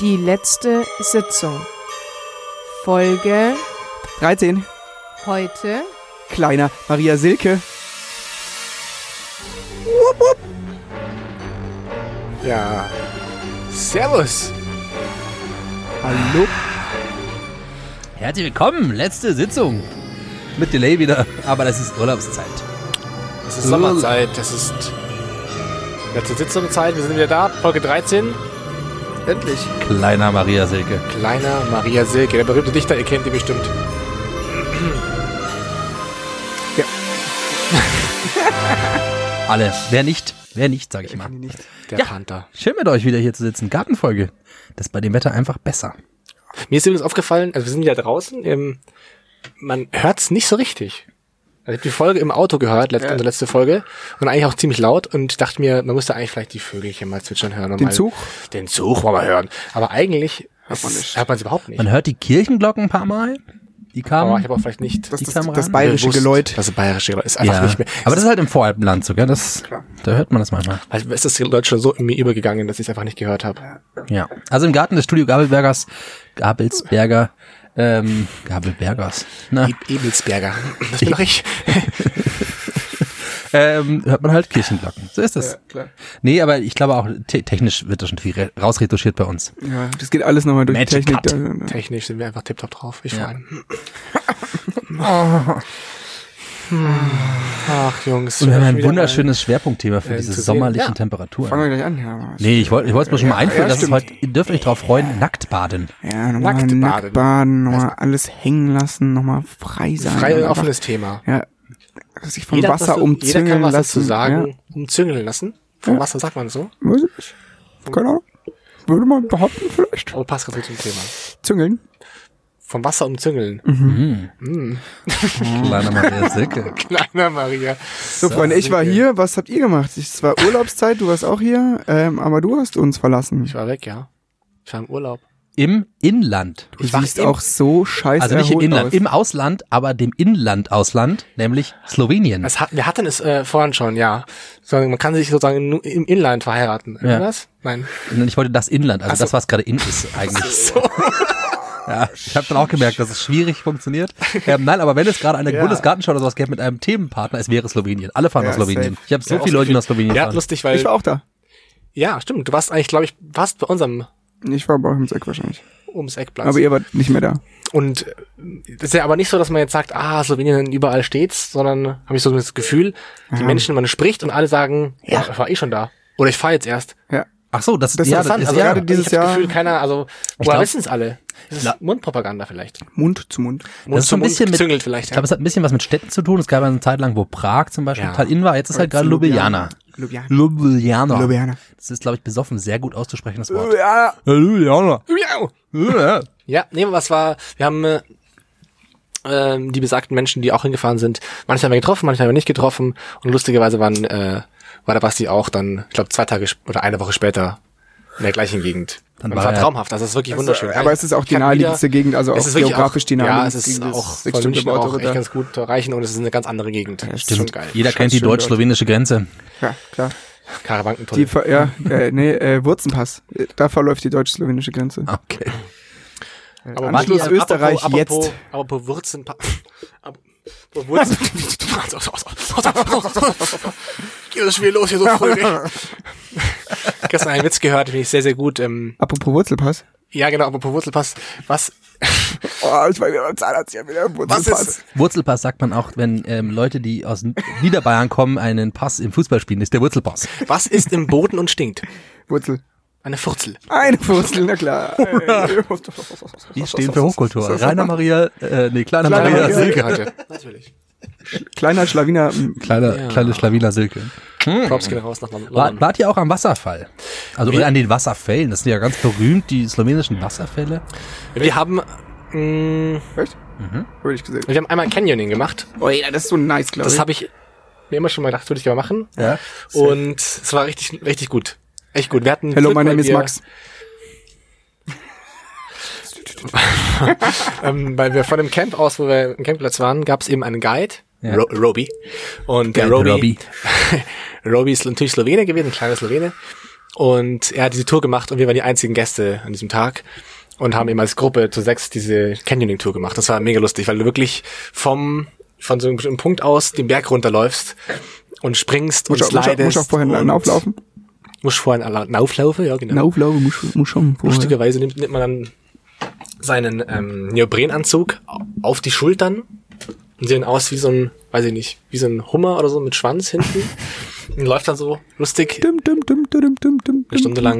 Die letzte Sitzung. Folge 13. heute. Kleiner Maria Silke. Ja. Servus. Hallo. Herzlich willkommen, letzte Sitzung. Mit Delay wieder, aber das ist Urlaubszeit. Es ist Sommerzeit. Es ist letzte Sitzungszeit. Wir sind wieder da. Folge 13. Endlich. Kleiner Maria Silke. Kleiner Maria Silke. Der berühmte Dichter. Ihr kennt ihn bestimmt. Alle. Wer nicht? Wer nicht, sag ich mal. Nicht. Der Ja. Panther. Schön mit euch wieder hier zu sitzen. Gartenfolge. Das ist bei dem Wetter einfach besser. Mir ist übrigens aufgefallen, also wir sind wieder draußen. Ähm, man hört's nicht so richtig. Also ich habe die Folge im Auto gehört, letzte, Ja. unsere letzte Folge. Und eigentlich auch ziemlich laut. Und dachte mir, man müsste eigentlich vielleicht die Vögelchen mal zwitschern hören. und Den mal, Zug? Den Zug mal hören. Aber eigentlich Hört man nicht. hört man es überhaupt nicht. Man hört die Kirchenglocken ein paar Mal. Die kamen. Aber ich habe auch vielleicht nicht Das Die das, Kamera? das bayerische Geläut. Das bayerische Geläut ist einfach ja. nicht mehr. Aber das ist halt im Voralpenland sogar. Das, da hört man das manchmal. Also ist das Geläut schon so in mir übergegangen, dass ich es einfach nicht gehört habe. Ja. Also im Garten des Studio Gabelbergers, Gabelsberger, ähm, Gabelbergers, na, E Ebelsberger. Das bin doch ich. ähm, hört man halt Kirchenglocken. So ist das. klar. Nee, aber ich glaube auch, te technisch wird das schon viel re- rausretuschiert bei uns. Ja, das geht alles nochmal durch die Magic Technik. Cut. Da- da- Technisch sind wir einfach tiptop drauf. Ich Ja. allem. Ach, Jungs. Und wir haben ein wunderschönes Schwerpunktthema für äh, diese sommerlichen Ja. Fangen Temperaturen. wir gleich an. Ja, Nee, ich wollte ich wollte es mir schon mal einführen, ja, dass es heute, ihr dürft euch drauf freuen, nackt baden. ja nochmal Nackt nackt, baden. baden, nochmal alles hängen lassen, nochmal frei sein. Frei offenes Thema. Ja, sich vom Jeder, Wasser zu- jeder umzüngeln kann was lassen. dazu sagen. Umzüngeln lassen. Vom Wasser sagt man so. Ja, weiß ich nicht. Keine Ahnung. Würde man behaupten vielleicht. Aber passt gut zum Thema. Züngeln. Vom Wasser umzüngeln. Kleiner Maria Silke. Kleiner Maria. So, Freunde, ich war hier. Was habt ihr gemacht? Es war Urlaubszeit, du warst auch hier, ähm, aber du hast uns verlassen. Ich war weg, ja. Ich war im Urlaub. Im Inland. Du ich war siehst im- auch so scheiße Also nicht im Inland, aus. im Ausland, aber dem Inland-Ausland, nämlich Slowenien. Es hat, wir hatten es äh, vorhin schon, ja. So, man kann sich sozusagen nur im Inland verheiraten. Ja. Oder was? Nein. Ich wollte das Inland, also Ach so. das, was gerade in ist eigentlich. Ja, ich habe dann auch gemerkt, dass es schwierig funktioniert. Ähm, nein, aber wenn es gerade eine Ja. Bundesgartenschau oder sowas gäbe mit einem Themenpartner, es wäre Slowenien. Alle fahren Ja, nach Slowenien. safe. Ich habe so Ja, viele Leute, die nach Slowenien Ja, fahren. lustig, weil. ich war auch da. ja, stimmt. Du warst eigentlich, glaube ich, fast bei unserem Ich war bei euch im Eck wahrscheinlich. ums Eckplatz. Aber ihr wart nicht mehr da. Und äh, ist ja aber nicht so, dass man jetzt sagt, ah, Slowenien überall steht's, sondern habe ich so das Gefühl, die Menschen, man spricht und alle sagen, ja, ich war eh schon da. Oder ich fahre jetzt erst. Ja. Ach so, das, Das ist ja, interessant. ist, Also ja, gerade dieses ich hab das Jahr- Gefühl, keiner, also, woher wissen es alle? Das ist Mundpropaganda vielleicht. Mund zu Mund. Mund das ist so ein zu Mund bisschen mit, vielleicht. ich glaube, es hat ein bisschen was mit Städten zu tun. Es gab eine Zeit lang, wo Prag zum Beispiel Ja. total in war. Jetzt ist halt gerade Ljubljana. Ljubljana. Ljubljana. Ljubljana. Das ist, glaube ich, besoffen sehr gut auszusprechen, das Wort. Ja. Ljubljana. ja. ja, nee, was war, wir haben äh, ähm, die besagten Menschen, die auch hingefahren sind, manche haben wir getroffen, manche haben wir nicht getroffen und lustigerweise waren, äh, war der Basti auch dann, ich glaube, zwei Tage oder eine Woche später in der gleichen Gegend. Dann war war er- traumhaft, also es ist wirklich wunderschön. aber es ist auch die naheliegendste wieder- Gegend, also es auch ist wirklich geografisch die Ja, es naheliegendste ist Gegend, das auch ist sechs von München Auto auch echt ganz gut zu erreichen und es ist eine ganz andere Gegend. Das ist schon geil. Jeder kennt die deutsch-slowenische Grenze. Ja, klar. Karawankentunnel. Die, ja, äh, nee, äh, Wurzenpass. Da verläuft die deutsch-slowenische Grenze. Okay. Aber Anschluss Matti, Österreich apropos, jetzt. Apropos, apropos Wurzen. Apropos Wurzen. Geht das wieder los hier so früh. Gestern einen Witz gehört, finde ich sehr, sehr gut. Ähm, Apropos Wurzelpass. ja, genau, apropos Wurzelpass. Was? Oh, ich war wieder beim Zahnarzt, ich wieder Wurzelpass. ist- Wurzelpass sagt man auch, wenn ähm, Leute, die aus Niederbayern kommen, einen Pass im Fußball spielen, ist der Wurzelpass. Was ist im Boden und stinkt? Wurzel. Eine Furzel. Eine Wurzel, na klar. Die stehen für Hochkultur. Rainer Maria, äh, nee, kleiner Kleiner Maria Maria. Silke. heute. Natürlich. Kleiner Schlawiner. m, Kleine, Ja. kleine Schlawiner Silke. Props gehen raus nach London. War, wart ihr auch am Wasserfall? Also oder an den Wasserfällen. Das sind ja ganz berühmt, die slowenischen Wasserfälle. Wir haben, mh, Echt? Mhm. Hab ich gesehen. wir haben einmal Canyoning gemacht. Oh ja, das ist so nice, glaube ich. Das habe ich mir immer schon mal gedacht, würde ich aber machen. Ja. Und es war richtig, richtig gut. Echt gut. Wir hatten Hello, weil name is wir- Max. ähm, weil wir von dem Camp aus, wo wir im Campingplatz waren, gab es eben einen Guide, Ja. Ro Roby. Und der Roby, Roby. Roby ist natürlich Slowene gewesen, ein kleiner Slowene. Und er hat diese Tour gemacht und wir waren die einzigen Gäste an diesem Tag und haben eben als Gruppe zu sechs diese Canyoning-Tour gemacht. Das war mega lustig, weil du wirklich vom, von so einem bestimmten Punkt aus den Berg runterläufst und springst Muss und auch, muss slidest. muss auch vorher und auflaufen? Musst vorher einen Auflaufen, ja genau. Auflaufen muss, muss schon vorher. Lustigerweise nimmt, nimmt man dann seinen ähm, Neoprenanzug auf die Schultern und sehen aus wie so ein, weiß ich nicht, wie so ein Hummer oder so mit Schwanz hinten. und läuft dann so lustig eine Stunde lang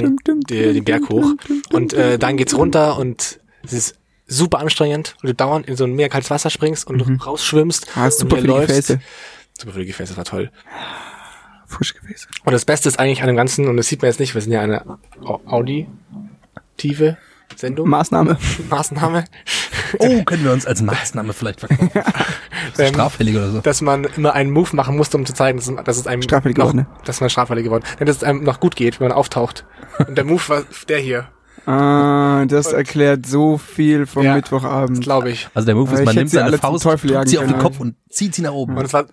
den Berg hoch. Und äh, dann geht's runter und es ist super anstrengend, und du dauernd in so ein mega kaltes Wasser springst und rausschwimmst. Ah, und super wieder für die Gefäße. Super für die Gefäße, war toll. Frische Gefäße. Und das Beste ist eigentlich an dem Ganzen, und das sieht man jetzt nicht, wir sind ja eine au- auditive Sendung, Maßnahme. Maßnahme, Oh, können wir uns als Maßnahme vielleicht verkaufen? Ähm, Straffällig oder so. dass man immer einen Move machen musste, um zu zeigen, dass, es- dass es einem Straffällig noch, geworden, ne? dass man straffällig geworden, dass es einem noch gut geht, wenn man auftaucht. Und der Move war der hier, Ah, das erklärt so viel vom Ja. Mittwochabend. glaube ich. Also der Move ist, man nimmt sie seine Faust, Teufel drückt sie auf den. Kopf und zieht sie nach oben. Und es war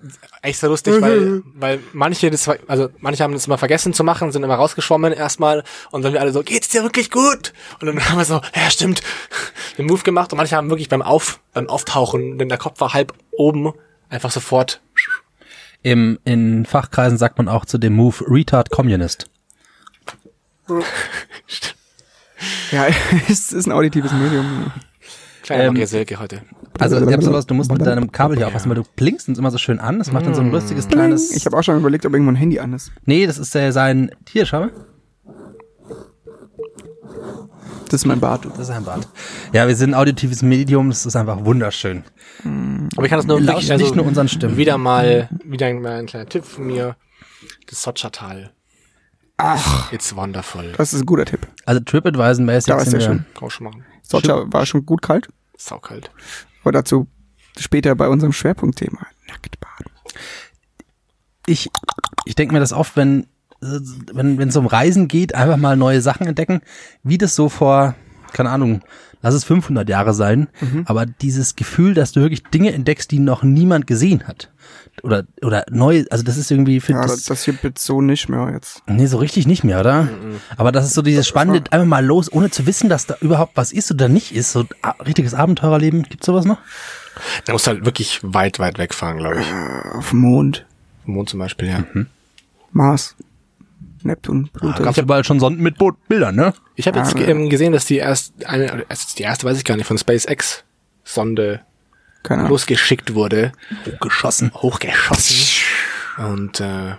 echt so lustig, weil, weil manche das, also manche haben das immer vergessen zu machen, sind immer rausgeschwommen erstmal und dann wir alle so, geht's dir wirklich gut? Und dann haben wir so, ja stimmt, den Move gemacht und manche haben wirklich beim Auf, beim Auftauchen, denn der Kopf war halb oben, einfach sofort. Im, in Fachkreisen sagt man auch zu dem Move Retard Communist. Ja, es ist ein auditives Medium. Kleiner Ähm, Maria Silke heute. Also ich hab sowas, du musst mit deinem Kabel hier aufpassen, weil du blinkst uns immer so schön an. Das macht dann so ein lustiges kleines. Ich habe auch schon überlegt, ob irgendwo ein Handy an ist. nee, das ist äh, sein. Hier, schau mal. Das ist mein Bart. Das ist ein Bad. Ja, wir sind ein auditives Medium, das ist einfach wunderschön. Aber ich kann das nur Wir wirklich, also nicht nur unseren Stimmen. wieder mal, wieder mal ein kleiner Tipp von mir. Das Sotschertal. Ach, It's wonderful. das ist ein guter Tipp. Also TripAdvisor-mäßig Da ist ja wir. schön. Kann schon machen. Socha war schon gut kalt. Saukalt. Aber dazu später bei unserem Schwerpunktthema. Nackt baden. Ich, ich denke mir das oft, wenn wenn wenn es um Reisen geht, einfach mal neue Sachen entdecken, wie das so vor, keine Ahnung, lass es 500 Jahre sein, aber dieses Gefühl, dass du wirklich Dinge entdeckst, die noch niemand gesehen hat. Oder, oder neu, also das ist irgendwie, für Ja, das, das, das hier bitte so nicht mehr jetzt. Nee, so richtig nicht mehr, oder? Aber das ist so dieses Spannende, einfach mal los, ohne zu wissen, dass da überhaupt was ist oder nicht ist. So richtiges Abenteurerleben. Gibt's sowas noch? Da musst du halt wirklich weit, weit wegfahren, glaube ich. Äh, Auf dem Mond, Vom Mond zum Beispiel, ja. Mars, Neptun, Pluto. Gab's überall schon Sonden mit Boot Bildern, ne? Ich habe jetzt Ah, ähm, gesehen, dass die erst eine, ist die erste weiß ich gar nicht, von SpaceX Sonde Keine Ahnung. losgeschickt wurde, Geschossen. hochgeschossen. Und äh,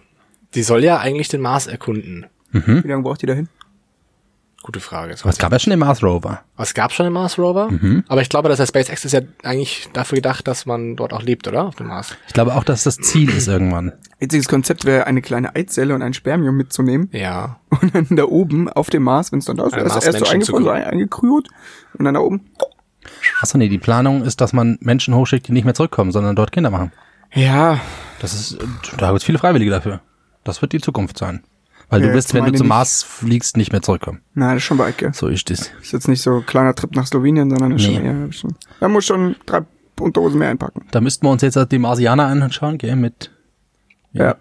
die soll ja eigentlich den Mars erkunden. Wie lange braucht die dahin? Gute Frage. Das Aber es gab ja schon den Mars Rover. es gab schon einen Mars Rover, aber ich glaube, dass der SpaceX ist ja eigentlich dafür gedacht, dass man dort auch lebt, oder? Auf dem Mars. Ich glaube auch, dass das Ziel ist irgendwann. Witziges Konzept wäre, eine kleine Eizelle und ein Spermium mitzunehmen Ja. und dann da oben auf dem Mars, wenn es dann da ist, erst, erst so eingefroren, so ein- eingekrüht und dann da oben. Achso, nee, die Planung ist, dass man Menschen hochschickt, die nicht mehr zurückkommen, sondern dort Kinder machen. Ja, Das ist, da gibt's viele Freiwillige dafür. Das wird die Zukunft sein. Weil Ja, du wirst, wenn du zum. Mars fliegst, nicht mehr zurückkommen. na, das ist schon weit, gell? So ist es. Ist jetzt nicht so ein kleiner Trip nach Slowenien, sondern ist Nee. schon eher, schon, da muss schon drei Unterhosen mehr einpacken. Da müssten wir uns jetzt die Marsianer anschauen, gell, mit Ja.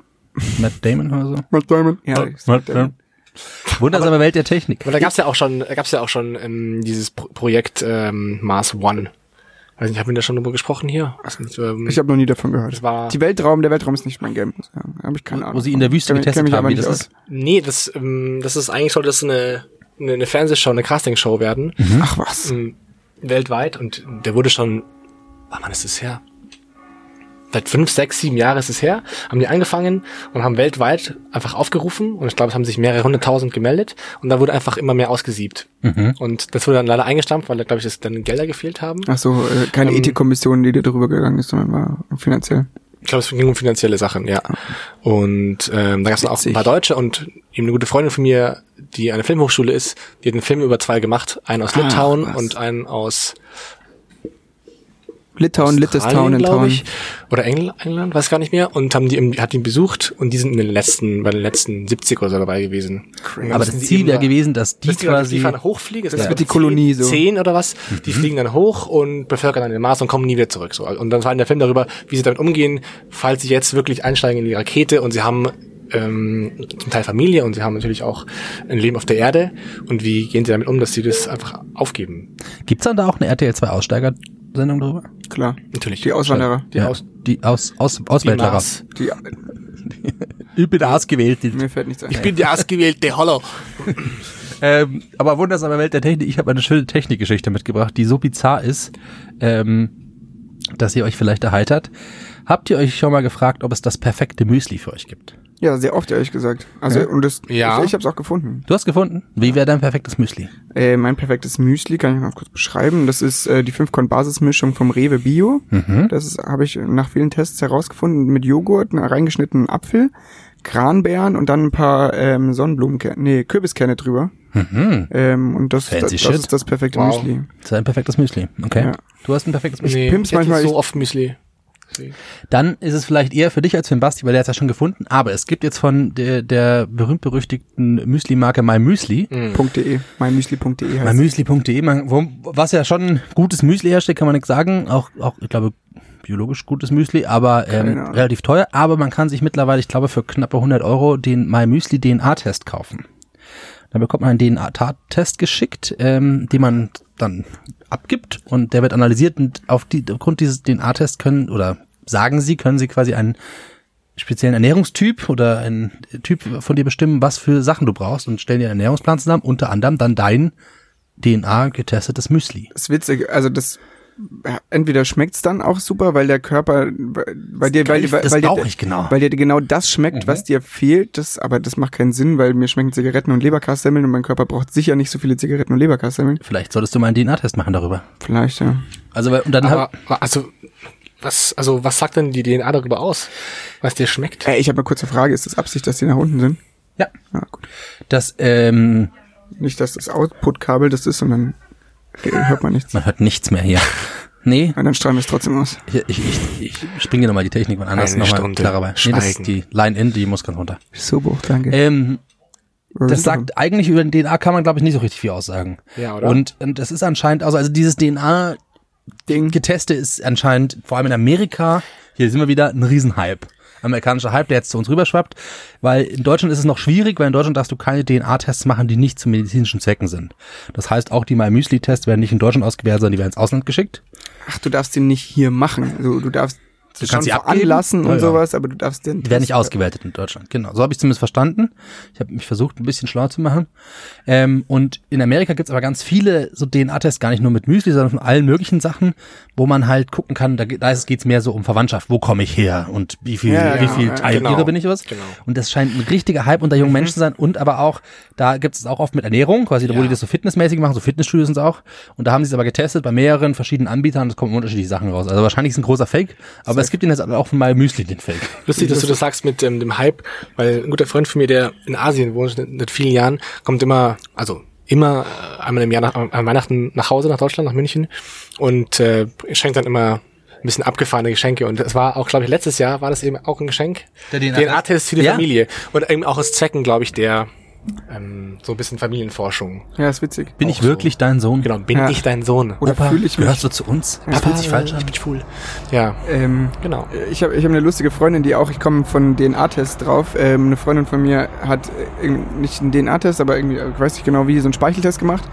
Matt Damon oder so. Matt Damon. Ja, Matt Damon. Wundersame Welt der Technik. Aber da gab's ja auch schon, da gab's ja auch schon ähm, dieses Pro Projekt ähm, Mars One. Weiß nicht, haben wir da schon drüber gesprochen hier? Nicht, ähm, Ich habe noch nie davon gehört. Das war- die Weltraum, der Weltraum ist nicht mein Game. Da habe ich keine Ahnung. Wo sie in der Wüste getestet haben, aber wie nicht das aus. ist. nee, das, ähm, das ist eigentlich sollte das eine, eine, eine Fernsehshow, eine Castingshow werden. Ach was. ähm, weltweit und der wurde schon, wann wann ist es her? Seit fünf, sechs, sieben Jahre ist es her, haben die angefangen und haben weltweit einfach aufgerufen und ich glaube, es haben sich mehrere hunderttausend gemeldet und da wurde einfach immer mehr ausgesiebt. Und das wurde dann leider eingestampft, weil da, glaube ich, es dann Gelder gefehlt haben. Ach so, äh, keine Ähm, Ethikkommission, die da drüber gegangen ist, sondern war finanziell. Ich glaube, es ging um finanzielle Sachen, ja. Und ähm, da gab es auch ein paar Deutsche und eben eine gute Freundin von mir, die an der Filmhochschule ist, die hat einen Film über zwei gemacht, einen aus Ah, Litauen was. und einen aus Litauen, Littestown glaube Town. ich, oder Engl England, weiß gar nicht mehr, und haben die im- hat ihn besucht und die sind in den letzten, bei den letzten 70 oder so dabei gewesen. Aber das die Ziel wäre gewesen, dass die die, quasi, die fahren hochfliegen, das, wird die Kolonie so. Zehn oder was, die Mhm. fliegen dann hoch und bevölkern dann den Mars und kommen nie wieder zurück. So. Und dann war in der Film darüber, wie sie damit umgehen, falls sie jetzt wirklich einsteigen in die Rakete und sie haben ähm, zum Teil Familie und sie haben natürlich auch ein Leben auf der Erde. Und wie gehen sie damit um, dass sie das einfach aufgeben? Gibt's dann da auch eine RTL 2 Aussteiger-Sendung drüber? Klar. Natürlich. Die Auswanderer. Die ja, Aus die Aus, Aus, die Auswäldlerer. Mars. Die, Ich bin ausgewählt. mir fällt nichts ein. Ich bin die ausgewählte Hollow. Ähm, aber wundersame Welt der Technik. Ich habe eine schöne Technikgeschichte mitgebracht, die so bizarr ist, ähm, dass sie euch vielleicht erheitert. Habt ihr euch schon mal gefragt, ob es das perfekte Müsli für euch gibt? Ja, sehr oft, ehrlich gesagt. Also, und das, Ja. ich, ich habe es auch gefunden. Du hast gefunden? Wie wäre dein perfektes Müsli? Äh, mein perfektes Müsli kann ich noch kurz beschreiben. Das ist äh, die 5-Korn-Basismischung vom Rewe Bio. Mhm. Das habe ich nach vielen Tests herausgefunden mit Joghurt, einem reingeschnittenen Apfel, Kranbeeren und dann ein paar ähm, Sonnenblumenkerne, nee, Kürbiskerne drüber. Mhm. Ähm, und das, das, das ist das perfekte Wow. Müsli. Das ist ein perfektes Müsli. Okay. Ja. Du hast ein perfektes Müsli. Nee, pimp's ich esse manchmal- so oft Müsli. Dann ist es vielleicht eher für dich als für den Basti, weil der hat es ja schon gefunden. Aber es gibt jetzt von der, der berühmt-berüchtigten Müsli-Marke My Müsli, .de, mymüsli.de heißt mymüsli.de, was ja schon gutes Müsli herstellt, kann man nichts sagen. Auch, auch ich glaube, biologisch gutes Müsli, aber ähm, relativ teuer. Aber man kann sich mittlerweile, ich glaube, für knappe 100 Euro den My Müsli DNA-Test kaufen. Da bekommt man einen DNA-Test geschickt, ähm, den man dann abgibt und der wird analysiert und auf die, aufgrund dieses DNA-Tests können oder sagen sie, können sie quasi einen speziellen Ernährungstyp oder einen Typ von dir bestimmen, was für Sachen du brauchst und stellen dir einen Ernährungsplan zusammen, unter anderem dann dein DNA getestetes Müsli. Das ist witzig, also das entweder schmeckt's dann auch super, weil der Körper bei dir, weil, weil, weil dir, genau. weil dir genau das schmeckt, was dir fehlt. Das, aber das macht keinen Sinn, weil mir schmecken Zigaretten und Leberkassemmeln und mein Körper braucht sicher nicht so viele Zigaretten und Leberkassemmeln. Vielleicht solltest du mal einen DNA-Test machen darüber. Vielleicht ja. Also weil- und dann Aber, hab, also, was, also, was sagt denn die DNA darüber aus? Was dir schmeckt? Ey, ich habe eine kurze Frage. Ist das Absicht, dass die nach unten sind? ja, Ja, gut. das ähm, Nicht, dass das Output-Kabel das ist, sondern hört man nichts. man hört nichts mehr hier. Nee, Und dann strahlen wir es trotzdem aus. ich, ich, ich, ich springe nochmal die Technik, wann anders Eine nochmal Stunde klarer bei. Nee, das ist die Line-In, die muss ganz runter. So hoch, danke. Ähm, das sagt eigentlich über den DNA kann man glaube ich nicht so richtig viel aussagen. Ja, oder? Und, und das ist anscheinend also also dieses DNA Ding. Geteste ist anscheinend vor allem in Amerika hier sind wir wieder ein Riesenhype. Amerikanischer Hype, der jetzt zu uns rüberschwappt, weil in Deutschland ist es noch schwierig, weil in Deutschland darfst du keine DNA-Tests machen, die nicht zu medizinischen Zwecken sind. Das heißt, auch die MyMüsli-Tests werden nicht in Deutschland ausgewertet, sondern die werden ins Ausland geschickt. Ach, du darfst den nicht hier machen. Also, du darfst Du kannst sie abgeben? veranlassen Ja, und ja. sowas, aber du darfst den. Die werden nicht ausgewertet in Deutschland. Genau. So habe ich zumindest verstanden. Ich habe mich versucht, ein bisschen schlau zu machen. Ähm, und in Amerika gibt's aber ganz viele so DNA-Tests, gar nicht nur mit Müsli, sondern von allen möglichen Sachen, wo man halt gucken kann, da, da geht's mehr so um Verwandtschaft. Wo komme ich her und wie viel, Ja, wie viel Teiltiere genau. bin ich was? Genau. Und das scheint ein richtiger Hype unter jungen Menschen zu sein. Und aber auch, da gibt's es auch oft mit Ernährung, quasi, wo die das so fitnessmäßig machen, so Fitnessstudios sind auch. Und da haben sie es aber getestet bei mehreren verschiedenen Anbietern es kommen unterschiedliche Sachen raus. Also wahrscheinlich ist ein großer Fake, aber es gibt ihn jetzt auch von My Müsli, den Fake. Lustig, dass du das sagst mit ähm, dem Hype, weil ein guter Freund von mir, der in Asien wohnt, seit vielen Jahren, kommt immer, also immer äh, einmal im Jahr nach, an Weihnachten nach Hause, nach Deutschland, nach München und äh, schenkt dann immer ein bisschen abgefahrene Geschenke. Und es war auch, glaube ich, letztes Jahr war das eben auch ein Geschenk. Der DNA-Test? DNA-Test für die Ja. Familie. Und eben auch aus Zwecken, glaube ich, der ähm, so ein bisschen Familienforschung. Ja, ist witzig. Bin Auch ich wirklich so. dein Sohn? Genau, bin Ja. ich dein Sohn? Oder Opa, fühle ich mich. gehörst du zu uns? Das fühlt sich falsch an. Ich bin schwul. Ja, Ähm, genau. ich habe ich hab eine lustige Freundin, die auch, ich komme von DNA-Test drauf. Ähm, eine Freundin von mir hat äh, nicht einen DNA-Test, aber irgendwie, ich weiß nicht genau wie, so einen Speicheltest gemacht.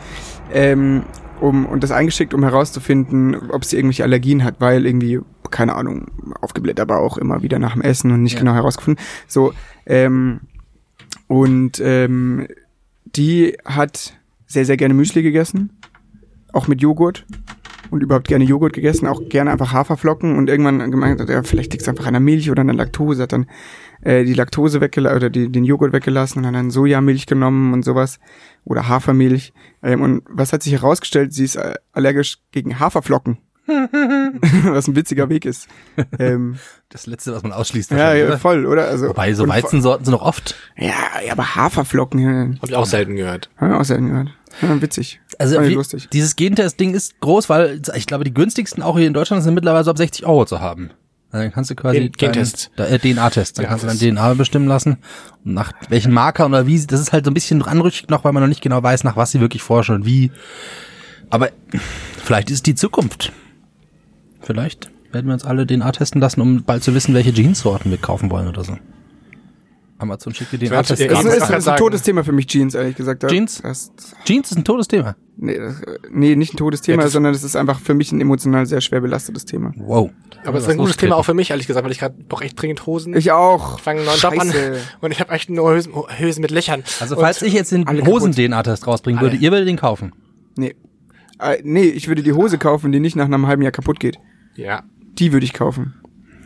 Ähm, um, und das eingeschickt, um herauszufinden, ob sie irgendwelche Allergien hat, weil irgendwie, keine Ahnung, aufgebläht aber auch immer wieder nach dem Essen und nicht Ja. genau herausgefunden. So, ähm, und ähm, die hat sehr, sehr gerne Müsli gegessen, auch mit Joghurt und überhaupt gerne Joghurt gegessen, auch gerne einfach Haferflocken und irgendwann gemeint, hat, ja, vielleicht liegt es einfach an der Milch oder an der Laktose, hat dann äh, die Laktose weggelassen oder die, den Joghurt weggelassen und hat dann Sojamilch genommen und sowas oder Hafermilch. Ähm, und was hat sich herausgestellt? Sie ist äh, allergisch gegen Haferflocken. was ein witziger Weg ist. Ähm, Das letzte, was man ausschließt. ja, ja, oder? voll, oder? Also, Wobei, so Weizensorten sind auch oft. Ja, ja, aber Haferflocken, ja, Hab ich auch selten gehört. hab ich auch selten gehört. Ja, witzig. Also wie, lustig. dieses Gentest-Ding ist groß, weil ich glaube, die günstigsten auch hier in Deutschland sind mittlerweile so ab 60 Euro zu haben. Dann kannst du quasi Gentest. dein- da- äh, DNA-Test. Dann Ja, kannst du dein das- DNA bestimmen lassen. Und nach welchen Marker oder wie, das ist halt so ein bisschen anrüchig noch, weil man noch nicht genau weiß, nach was sie wirklich forschen und wie. Aber vielleicht ist es die Zukunft. Vielleicht werden wir uns alle DNA testen lassen, um bald zu wissen, welche Jeanssorten wir kaufen wollen oder so. Amazon schickt dir Ich DNA weiß, Test. ja, Das ich ist, ist, ist ein sagen. totes Thema für mich, Jeans, ehrlich gesagt. Jeans? Das, Jeans ist ein totes Thema. nee, das, nee, nicht ein totes Thema, Ja, das- sondern das ist einfach für mich ein emotional sehr schwer belastetes Thema. Wow. Aber es ist ein gutes Thema auch für mich, ehrlich gesagt, weil ich gerade brauche echt dringend Hosen. Ich auch. fange einen neuen Job an und ich habe echt nur Hösen, Hösen mit Löchern. Also und falls ich jetzt den. Hosen-DNA-Test rausbringen Alle. würde, ihr würdet den kaufen. Nee. Äh, nee, ich würde die Hose kaufen, die nicht nach einem halben Jahr kaputt geht. Ja, Die würde ich kaufen.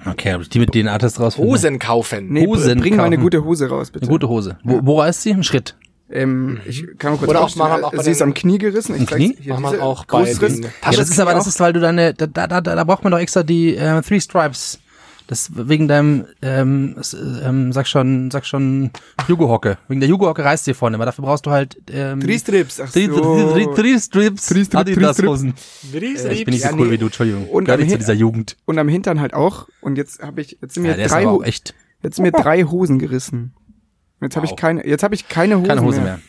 Okay, aber ich die mit DNA-Test rausfinden. Hosen kaufen. Nee, Hosen bring mal eine kaufen. gute Hose raus, bitte. Eine gute Hose. Wo, wo reißt sie? Ein Schritt. Ähm, ich kann mal kurz Oder auch machen auch bei Sie ist den- am Knie gerissen. Ich Knie? Hier, Machen auch bei den- Ja, das ist aber, das ist, weil du deine, da, da, da, da braucht man doch extra die äh, Three Stripes. Das wegen deinem, ähm, ähm, sag schon, sag schon, Jugo-Hocke. Wegen der Jugo-Hocke reißt dir vorne, aber dafür brauchst du halt, ähm, Three Strips. Ach Three, so. three, three, three Strips, Three Strip, Adidas Three Strip. Hosen. Ich bin nicht so cool wie du, Entschuldigung. Und am nicht zu dieser Jugend. Und am Hintern halt auch. Und jetzt habe ich, jetzt sind mir Ja, drei, echt jetzt sind mir drei Hosen gerissen. Jetzt habe ich keine, jetzt habe ich keine Hosen keine Hose mehr.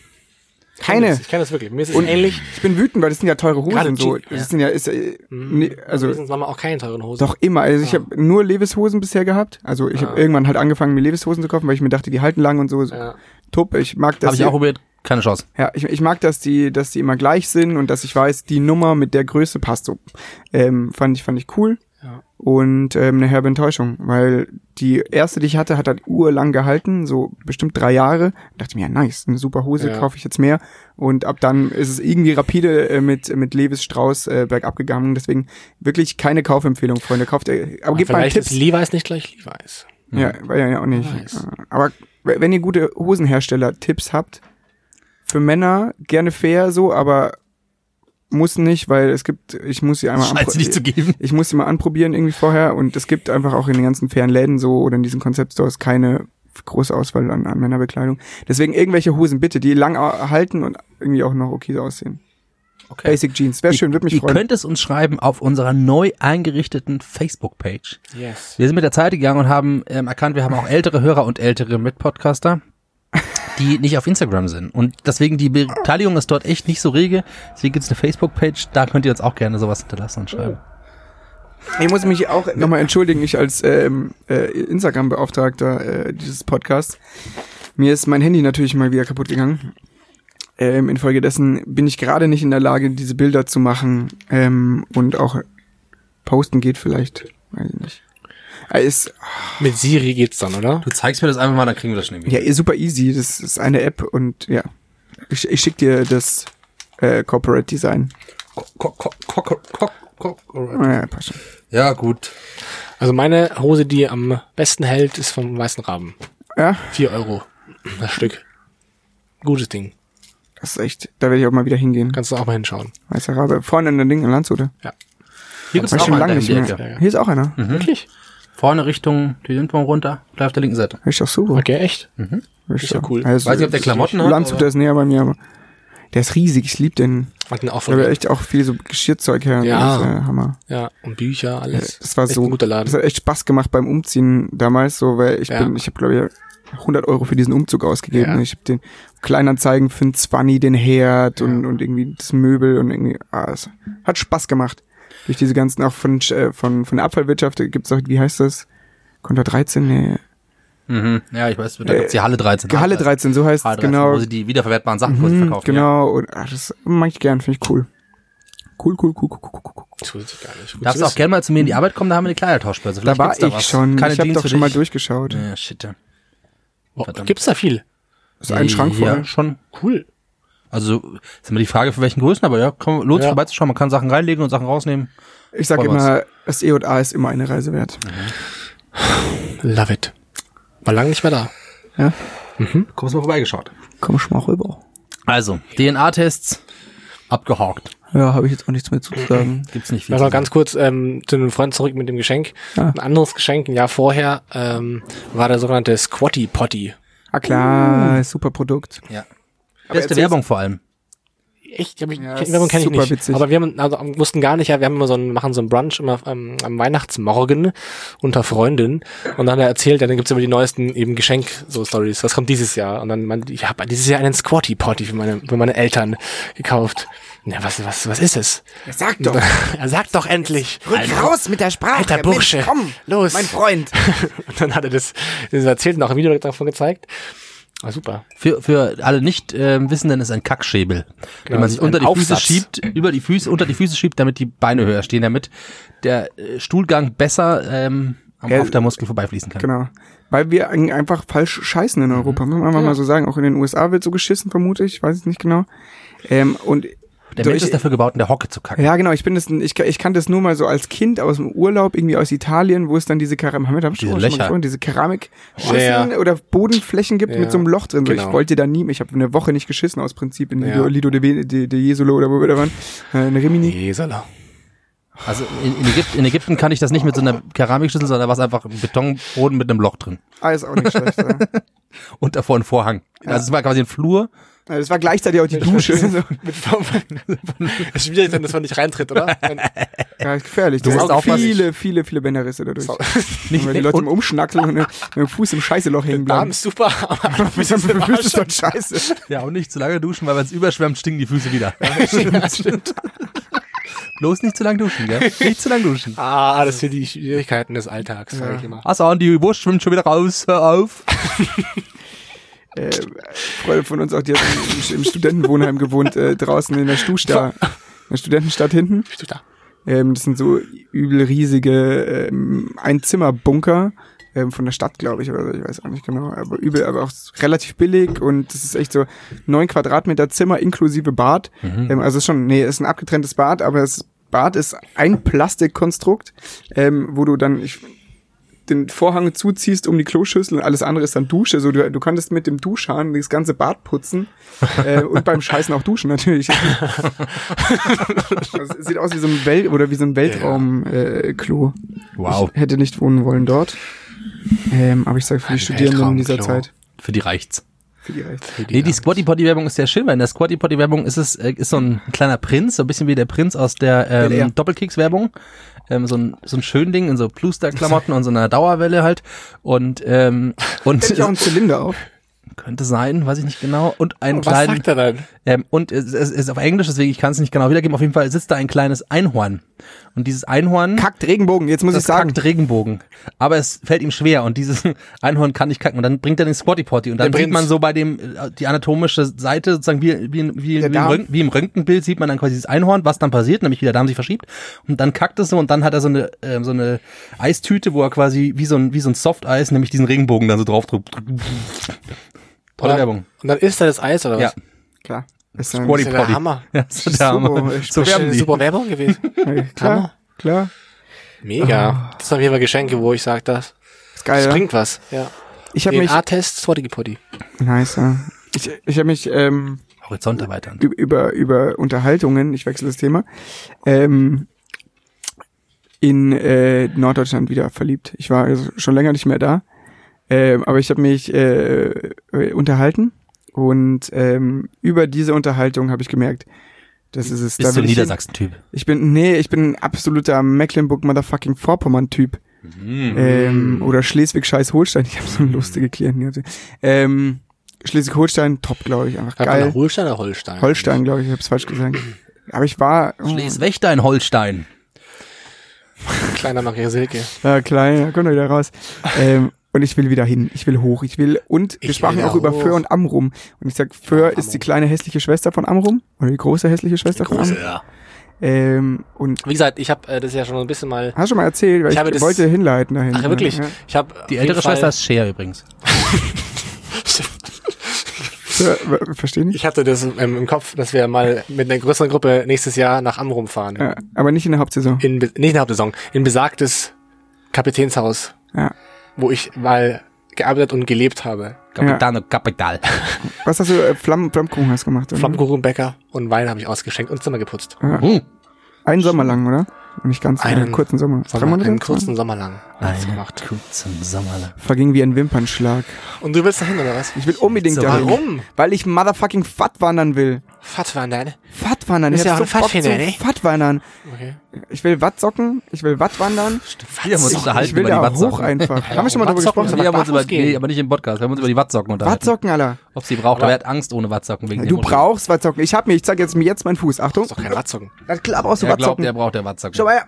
Keine. Ich kenne das wirklich. Mir ist es Und ähnlich. ich bin wütend, weil das sind ja teure Gerade Hosen so. Jeans, Das ja. sind ja, ist, äh, nee, also Wenigstens haben wir auch keine teuren Hosen. doch immer. Also ich habe nur Levis-Hosen bisher gehabt. Also ich Ah. habe irgendwann halt angefangen, mir Levis-Hosen zu kaufen, weil ich mir dachte, die halten lang und so. Ja. Top. Ich mag das. Habe ich auch probiert, keine Chance. Ja, ich, ich mag, dass die, dass die immer gleich sind und dass ich weiß, die Nummer mit der Größe passt so. Ähm, fand ich, fand ich cool. Und ähm, eine herbe Enttäuschung, weil die erste, die ich hatte, hat halt urlang gehalten, so bestimmt drei Jahre. dachte mir, ja, nice, eine super Hose, Ja. kaufe ich jetzt mehr. Und ab dann ist es irgendwie rapide äh, mit, mit Levis Strauß äh, bergab gegangen. Deswegen wirklich keine Kaufempfehlung, Freunde. Kauft, äh, aber gebt mal Tipps. ist Levi's nicht gleich Levi's. Ja, war ja, ja auch nicht. Weiß. Äh, Aber wenn ihr gute Hosenhersteller-Tipps habt, für Männer gerne fair so, aber muss nicht, weil es gibt, ich muss sie einmal geben. ich muss sie mal anprobieren irgendwie vorher und es gibt einfach auch in den ganzen fairen Läden so oder in diesen Konzeptstores keine große Auswahl an, an Männerbekleidung. Deswegen irgendwelche Hosen bitte, die lang halten und irgendwie auch noch okay aussehen. Okay. Basic Jeans, wäre schön, würde mich Ihr freuen. könnt es uns schreiben auf unserer neu eingerichteten Facebook-Page. Yes. Wir sind mit der Zeit gegangen und haben ähm, erkannt, wir haben auch ältere Hörer und ältere Mitpodcaster, die nicht auf Instagram sind. Und deswegen die Beteiligung ist dort echt nicht so rege. Deswegen gibt's eine Facebook-Page, da könnt ihr uns auch gerne sowas hinterlassen und schreiben. Ich muss mich auch nochmal entschuldigen, ich als ähm, äh, Instagram-Beauftragter äh, dieses Podcasts. Mir ist mein Handy natürlich mal wieder kaputt gegangen. Ähm, infolgedessen bin ich gerade nicht in der Lage, diese Bilder zu machen. Ähm, und auch posten geht vielleicht. Weiß ich nicht. Ist, Mit Siri geht's dann, oder? Du zeigst mir das einfach mal, dann kriegen wir das schnell ja, ist super easy. Das ist eine App und ja. Ich, ich schick dir das äh, Corporate Design. Ja, passt schon. Ja, gut. Also meine Hose, die am besten hält, ist vom Weißen Raben. Ja, Vier Euro. Das Stück. Gutes Ding. das ist echt, da werde ich auch mal wieder hingehen. Kannst du auch mal hinschauen. Weißer Rabe. Vorne in der Ding in Landshut. Ja. Hier gibt's War ich auch schon einen. Hier ist auch einer. Wirklich? Vorne Richtung die Lindwurm runter, gleich auf der linken Seite. Ist doch super. Okay, echt? Ist Ist ja cool. Also, Weiß nicht, ob der Klamotten hat, Landshut aber- ist näher bei mir, aber der ist riesig. Ich lieb den. Hat den auch Da von echt auch viel so Geschirrzeug her. Ja. Das ist, äh, Hammer. Ja, und Bücher, alles. Das war Echt so. ein guter Laden. Das hat echt Spaß gemacht beim Umziehen damals, so, weil ich Ja. bin, ich habe glaube ich 100 Euro für diesen Umzug ausgegeben. Ja. Ich habe den Kleinanzeigen für einen Zwanni, den Herd und, und irgendwie das Möbel und irgendwie, ah, es hat Spaß gemacht. Durch diese ganzen, auch von, äh, von, von der Abfallwirtschaft gibt's auch, wie heißt das? Konter 13? Nee. Mhm. Ja, ich weiß, da gibt's die Halle 13. Halle 13, so heißt es 13, genau. Wo sie die wiederverwertbaren Sachen Mhm, verkaufen. genau, und ach, das mag ich gern, finde ich cool. Cool, cool, cool, cool, cool, cool. cool. Das ich gar nicht. Gut Ja. Darfst du auch gerne mal zu mir in die Arbeit kommen, da haben wir eine Kleidertauschbörse. Da Vielleicht war gibt's da ich was. schon. Keine ich habe doch schon mal durchgeschaut. Ja, shit. ja. Verdammt. gibt's da viel? Das ist ein Schrank voll. Ja, schon. Cool. Also ist immer die Frage, für welchen Größen, aber ja, komm, lohnt sich Ja. vorbeizuschauen. Man kann Sachen reinlegen und Sachen rausnehmen. Ich sag Voll immer, das E&A ist immer eine Reise wert. Love it. War lange nicht mehr da. Ja, Kommst mal vorbeigeschaut. komm schon mal rüber. Also, DNA-Tests abgehakt. Ja, habe ich jetzt auch nichts mehr zu sagen. Gibt's nicht viel. Sagen. ganz kurz ähm, zu einem Freund zurück mit dem Geschenk. Ah. Ein anderes Geschenk, ein Jahr vorher, ähm, war der sogenannte Squatty Potty. Ah klar, super Produkt. Ja. Beste Werbung vor allem. Echt? Hab ich, Ja, kenn, Werbung kenne ich nicht. witzig. Aber wir haben, also, wussten gar nicht, ja, wir haben immer so ein, machen so ein Brunch immer ähm, am Weihnachtsmorgen unter Freunden. Und dann hat er erzählt, ja, dann gibt's immer die neuesten eben Geschenk, so Stories. Was kommt dieses Jahr? Und dann meinte ich, habe dieses Jahr einen Squatty Potty für meine, für meine Eltern gekauft. Ja, was, was, was ist es? Sag doch. er sagt doch endlich. Rück raus mit der Sprache. Alter Bursche. Mensch, komm, Los. mein Freund. Und dann hat er das, das erzählt und auch ein Video davon gezeigt. Ah, super. Für, für alle nicht ähm, Wissenden ist ein Kackschäbel, den man sich unter die Aufsatz. Füße schiebt, über die Füße, unter die Füße schiebt, damit die Beine höher stehen, damit der äh, Stuhlgang besser ähm, am Ja, Aftermuskel vorbeifließen kann. Genau. Weil wir ein- einfach falsch scheißen in Europa, muss man mal so sagen. Auch in den USA wird so geschissen, vermute ich, weiß ich nicht genau. Ähm, und Der Mensch ich- ist dafür gebaut, in der Hocke zu kacken. Ja, genau. Ich bin das, ich, ich kannte das nur mal so als Kind aus dem Urlaub, irgendwie aus Italien, wo es dann diese Keramik, haben wir da schon Diese mal Löcher. gesprochen, diese Keramik Ja. oder Bodenflächen gibt Ja, mit so einem Loch drin. So, genau. Ich wollte da nie, ich habe eine Woche nicht geschissen aus Prinzip in Ja. Lido de, de, de Jesolo oder wo wir da waren, äh, in Rimini. Jesala. Also in, in, Ägypten, in Ägypten kann ich das nicht mit so einer Keramikschüssel, sondern da war es einfach ein Betonboden mit einem Loch drin. Ah, ist auch nicht schlecht. ja. Und davor ein Vorhang. Also es war quasi ein Flur. Ja, Das war gleichzeitig auch die Dusche. so. Mit Es ist schwierig, wenn das man nicht reintritt, oder? Ja, ist gefährlich. Du musst hast aufpassen. viele, viele, viele Bänderrisse dadurch. Nicht, Weil die Leute im und, Umschnackeln und mit dem Fuß im Scheißeloch hängen bleiben. ist super, aber Mit dem Fuß ist doch scheiße. ja, und nicht zu lange duschen, weil wenn es überschwemmt, stinken die Füße wieder. stimmt. Bloß nicht zu lang duschen, gell? Nicht zu lang duschen. Ah, das sind die Schwierigkeiten des Alltags, sage ich immer. Also, die Wurst schwimmt schon wieder raus, hör auf. Äh, Freunde von uns auch, die hat im, im Studentenwohnheim gewohnt, äh, draußen in der Stusta, in der Studentenstadt hinten. Da? Ähm, das sind so übel riesige ähm, Einzimmerbunker ähm, von der Stadt, glaube ich, oder so, ich weiß auch nicht genau, aber übel, aber auch relativ billig und das ist echt so neun Quadratmeter Zimmer inklusive Bad. Ähm, also ist schon, nee, ist ein abgetrenntes Bad, aber das Bad ist ein Plastikkonstrukt, ähm, wo du dann ich, den Vorhang zuziehst um die Kloschüssel und alles andere ist dann Dusche. So, du, du kannst mit dem Duschhahn das ganze Bad putzen äh, und beim Scheißen auch duschen natürlich. das sieht aus wie so ein Welt oder wie so ein Weltraum äh, Klo. Wow. Ich hätte nicht wohnen wollen dort. Ähm, aber ich sage für die Studierenden in dieser Weltraumklo. Zeit. Für die reicht's. Für die. Nee, die Squatty Potty Werbung ist sehr schön, weil in der Squatty Potty Werbung ist es äh, ist so ein kleiner Prinz, so ein bisschen wie der Prinz aus der ähm, Doppelkeks Werbung. Ähm, so ein so ein Schönding in so Bluestar Klamotten und so einer Dauerwelle halt und ähm, und Hätte ich auch einen Zylinder auf. könnte sein, weiß ich nicht genau und einen Was kleinen sagt er dann? ähm, und es, es ist auf Englisch, deswegen ich kann es nicht genau wiedergeben. Auf jeden Fall sitzt da ein kleines Einhorn und dieses Einhorn Kackt Regenbogen, jetzt muss das ich sagen. kackt Regenbogen. Aber es fällt ihm schwer und dieses Einhorn kann nicht kacken. Und dann bringt er den Squatty Potty und dann Der sieht man so bei dem, äh, die anatomische Seite, sozusagen wie, wie, wie, wie, im. Röntgen, wie im Röntgenbild sieht man dann quasi dieses Einhorn, was dann passiert, nämlich wie der Darm sich verschiebt. Und dann kackt es so und dann hat er so eine, ähm, so eine Eistüte, wo er quasi wie so ein, wie so ein Softeis, nämlich diesen Regenbogen dann so drauf drückt. Tolle Werbung. Und dann isst er das Eis, oder Ja. was? Klar. Squatty Das ist ja der Potty. Hammer. Ja, das ist der Super, Hammer. So die. super Werbung gewesen. Klar, klar. Mega. Das sind auf jeden Fall Geschenke, wo ich sage, das, Ist geil, das ja? bringt was. Ja. Ich habe mich, DNA-Test, Swatty Potty. nice, ja. Ich, ich habe mich ähm, Horizont erweitern. über über Unterhaltungen, ich wechsle das Thema, ähm, in äh, Norddeutschland wieder verliebt. Ich war also schon länger nicht mehr da, ähm, aber ich habe mich äh, äh, unterhalten und ähm, über diese Unterhaltung habe ich gemerkt, das ist es. Bist du ich hin. Niedersachsen-Typ? Ich bin, nee, ich bin ein absoluter Mecklenburg Motherfucking Vorpommern-Typ. Ähm, oder Schleswig-Scheiß-Holstein. Ich habe so eine lustige Klienten. gehabt. Ähm, Schleswig-Holstein, top, glaube ich. Einfach Hat geil. nach Holstein oder Holstein? Holstein, glaube ich, ich habe es falsch gesagt. Aber ich war oh, Schleswig-Holstein. Kleiner Maria Silke. ja, klein, da kommt er wieder raus. ähm, und ich will wieder hin. Ich will hoch. Ich will und wir Ich sprachen auch über hoch. Föhr und Amrum. Und ich sag, Föhr ist die kleine hässliche Schwester von Amrum oder die große hässliche Schwester von Amrum. ja. Ähm, und Wie gesagt, ich habe äh, das ja schon ein bisschen mal. hast du schon mal erzählt, weil Ich ich, das- wollte hinleiten dahin. Ach, wirklich? Ja. Ich habe Die ältere Schwester ist Cher übrigens. Föhr, w- versteh nicht? Ich hatte das ähm, im Kopf, dass wir mal mit einer größeren Gruppe nächstes Jahr nach Amrum fahren. Ja, aber nicht in der Hauptsaison. In, nicht in der Hauptsaison, in besagtes Kapitänshaus, Ja. Wo ich mal gearbeitet und gelebt habe. Capitano Capital. Was hast du, äh, Flamm, Flammkuchen hast gemacht? oder? Flammkuchenbäcker und Wein habe ich ausgeschenkt und Zimmer geputzt. Hm. Einen Sommer lang, oder? Nicht ganz, einen Einen kurzen Sommer. Sommer, einen kurzen Sommer lang. Hat's Einen gemacht. kurzen Sommer. Verging wie ein Wimpernschlag. Und du willst dahin, oder was? Ich will unbedingt So, dahin. Warum? Weil ich motherfucking fat wandern will. Fattwandern. Fattwandern. Ist Ich ja hab auch ein zu Pfadfinder, ne? Fattwandern. Okay. Ich will Wattsocken, ich will Wattwandern. Wir haben uns Ich, unterhalten ich will über die da hoch Wattsocken. einfach. Haben wir schon mal drüber Wattsocken gesprochen? Wir haben uns über, nee, aber nicht im Podcast. Wir haben uns über die Wattsocken unterhalten. Wattsocken, Alter. Ob sie braucht, aber er hat Angst ohne Wattsocken wegen Du brauchst Wattsocken. Ich hab mir, ich zeig jetzt mir jetzt meinen Fuß. Achtung. Ist doch kein Wattsocken. Na klar brauchst du Er glaubt, Wattsocken. er braucht der Wattsocken. Schau mal her.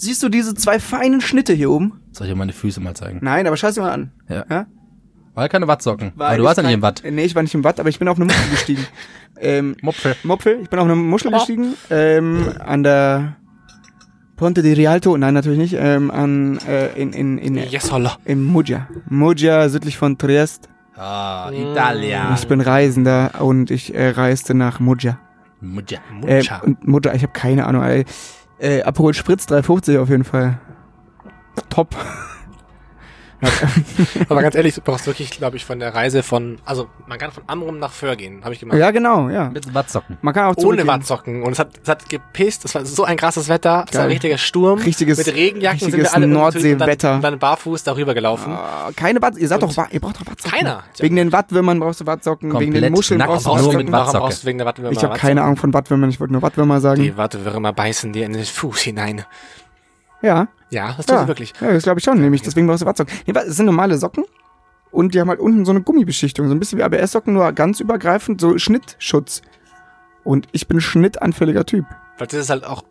Siehst du diese zwei feinen Schnitte hier oben? Soll ich dir meine Füße mal zeigen? Nein, aber schau sie mal an. Ja. Ja? War keine Wattsocken. Weil aber du warst ja nicht im Watt. Nee, ich war nicht im Watt, aber ich bin auf eine Muschel gestiegen. Ähm, Mopfe. Mopfel, ich bin auf eine Muschel gestiegen. Ähm, an der Ponte di Rialto. Nein, natürlich nicht. Ähm, an, äh, in, in, in, Yes, holla. in Muggia. Muggia, südlich von Triest. Ah, Italia. Ich bin Reisender und ich äh, reiste nach Muggia. Mutja. Äh, Mucha. und Muggia, ich habe keine Ahnung. Ey. Äh, Aperol Spritz 350 auf jeden Fall. Top. Aber ganz ehrlich, du brauchst wirklich, glaube ich, von der Reise von, also man kann von Amrum nach Föhr gehen, habe ich gemacht. Ja, genau, ja. Mit Wattsocken. Man kann auch Ohne. Wattsocken. Und es hat, es hat gepisst, es war so ein krasses Wetter, es war ein richtiger Sturm. Richtiges- Mit Regenjacken sind wir richtiges alle und Nordseewetter. dann, und dann barfuß darüber gelaufen. Ah, keine Watt, ihr sagt Und doch, ihr braucht doch Wattsocken. Keiner. Wegen den Wattwürmern brauchst du Wattsocken, wegen den Komplett Muscheln brauchst du Wattsocken. warum brauchst du wegen der Wattwürmer Ich habe keine Ahnung von Wattwürmern, ich wollte nur Wattwürmer sagen. Die Wattwürmer beißen dir in den Fuß hinein. Ja, Ja, das tut ja, sie wirklich. ja, das glaube ich schon, nämlich deswegen brauchst du Wattsocken. Nee, es sind normale Socken und die haben halt unten so eine Gummibeschichtung, so ein bisschen wie ABS-Socken, nur ganz übergreifend, so Schnittschutz. Und ich bin schnittanfälliger Typ. Vielleicht ist es halt auch,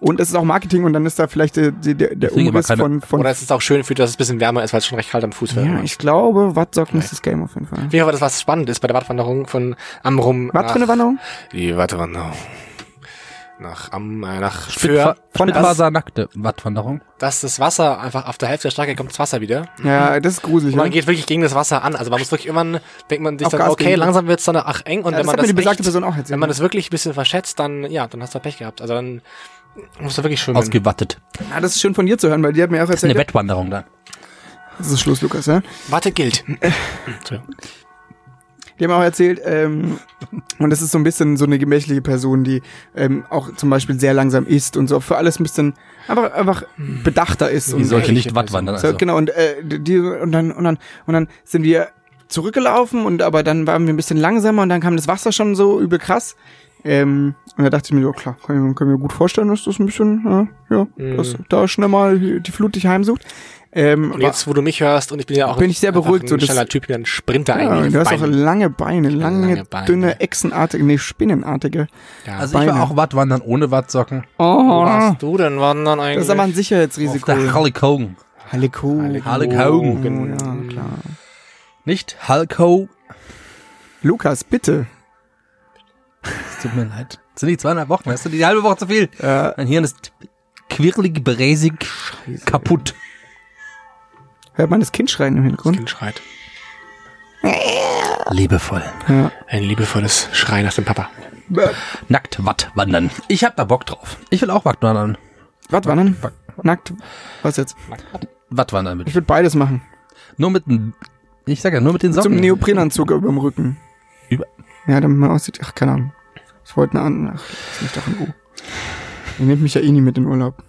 Und es ist auch Marketing und dann ist da vielleicht der, der, der Umriss von, von oder es ist auch schön für, dass es ein bisschen wärmer ist, weil es schon recht kalt am Fuß wird. ja, ich glaube, Wattsocken ist das Game auf jeden Fall. Wie aber das was spannend ist bei der Wattwanderung von Amrum. Was für eine nach- Wanderung? Die Wattwanderung. Nach Am, äh, nach Spitfa Föhr. Von Spitfasernackte Wattwanderung. Dass das Wasser einfach auf der Hälfte der Strecke kommt das Wasser wieder. Ja, das ist gruselig. Und man ne? geht wirklich gegen das Wasser an. Also man muss wirklich irgendwann, denkt man sich Auf dann, Gas okay, geben. langsam wird's dann ach eng. Und Ja, wenn das man hat das mir die besagte echt, Person auch erzählt. wenn man das wirklich ein bisschen verschätzt, dann, ja, dann hast du Pech gehabt. Also dann musst du wirklich schwimmen. Ausgewattet. Ja, das ist schön von dir zu hören, weil die hat mir auch Das ist eine erzählt. Wettwanderung dann. Das ist Schluss, Lukas, ja? Warte gilt. Die haben auch erzählt, ähm, und das ist so ein bisschen so eine gemächliche Person, die ähm, auch zum Beispiel sehr langsam isst und so für alles ein bisschen einfach, einfach bedachter ist. Die Und sollte nicht Wattwandern. so, Also. Genau, und, äh, die, und, dann, und, dann, und dann sind wir zurückgelaufen und aber dann waren wir ein bisschen langsamer und dann kam das Wasser schon so übel krass. Ähm, und da dachte ich mir, ja klar, kann ich mir gut vorstellen, dass das ein bisschen, ja, ja dass da schnell mal die Flut dich heimsucht. Ähm, Und jetzt, wo du mich hörst, und ich bin ja auch Bin ich sehr beruhigt, ein schneller Typ, ein Sprinter ja, eigentlich. du hast Bein. auch lange Beine, lange, Lange Beine. dünne, echsenartige, nee, spinnenartige. ja. Also ich Beine. war auch Wattwandern ohne Wattsocken. Wo Oh, warst du denn wandern eigentlich? das ist aber ein Auf Sicherheitsrisiko. der Hulk Hogan. Halliko. Hulk Oh, Hogan. ja, klar. Nicht Hulk Hogan. Lukas, bitte. Es tut mir leid. Das sind die zweieinhalb Wochen, weißt du? Die halbe Woche zu viel. Äh, Mein Hirn ist quirlig, bräsig, kaputt. Hört man das Kind schreien im Das Hintergrund? Kind schreit. Liebevoll. Ja. Ein liebevolles Schrei nach dem Papa. Nackt Wattwandern. Ich hab da Bock drauf. Ich will auch Wattwandern. Was wandern? Nackt? Was jetzt? Wattwandern mit. Ich würde beides machen. Nur mit dem, ich sag ja, nur mit den Socken. Zum Neoprenanzug über dem Rücken. Über- Ja, damit man aussieht. Ach, keine Ahnung. Ich wollte eine an. Ach, lass mich doch in Ruhe. Ihr nehmt mich ja eh nie mit in Urlaub.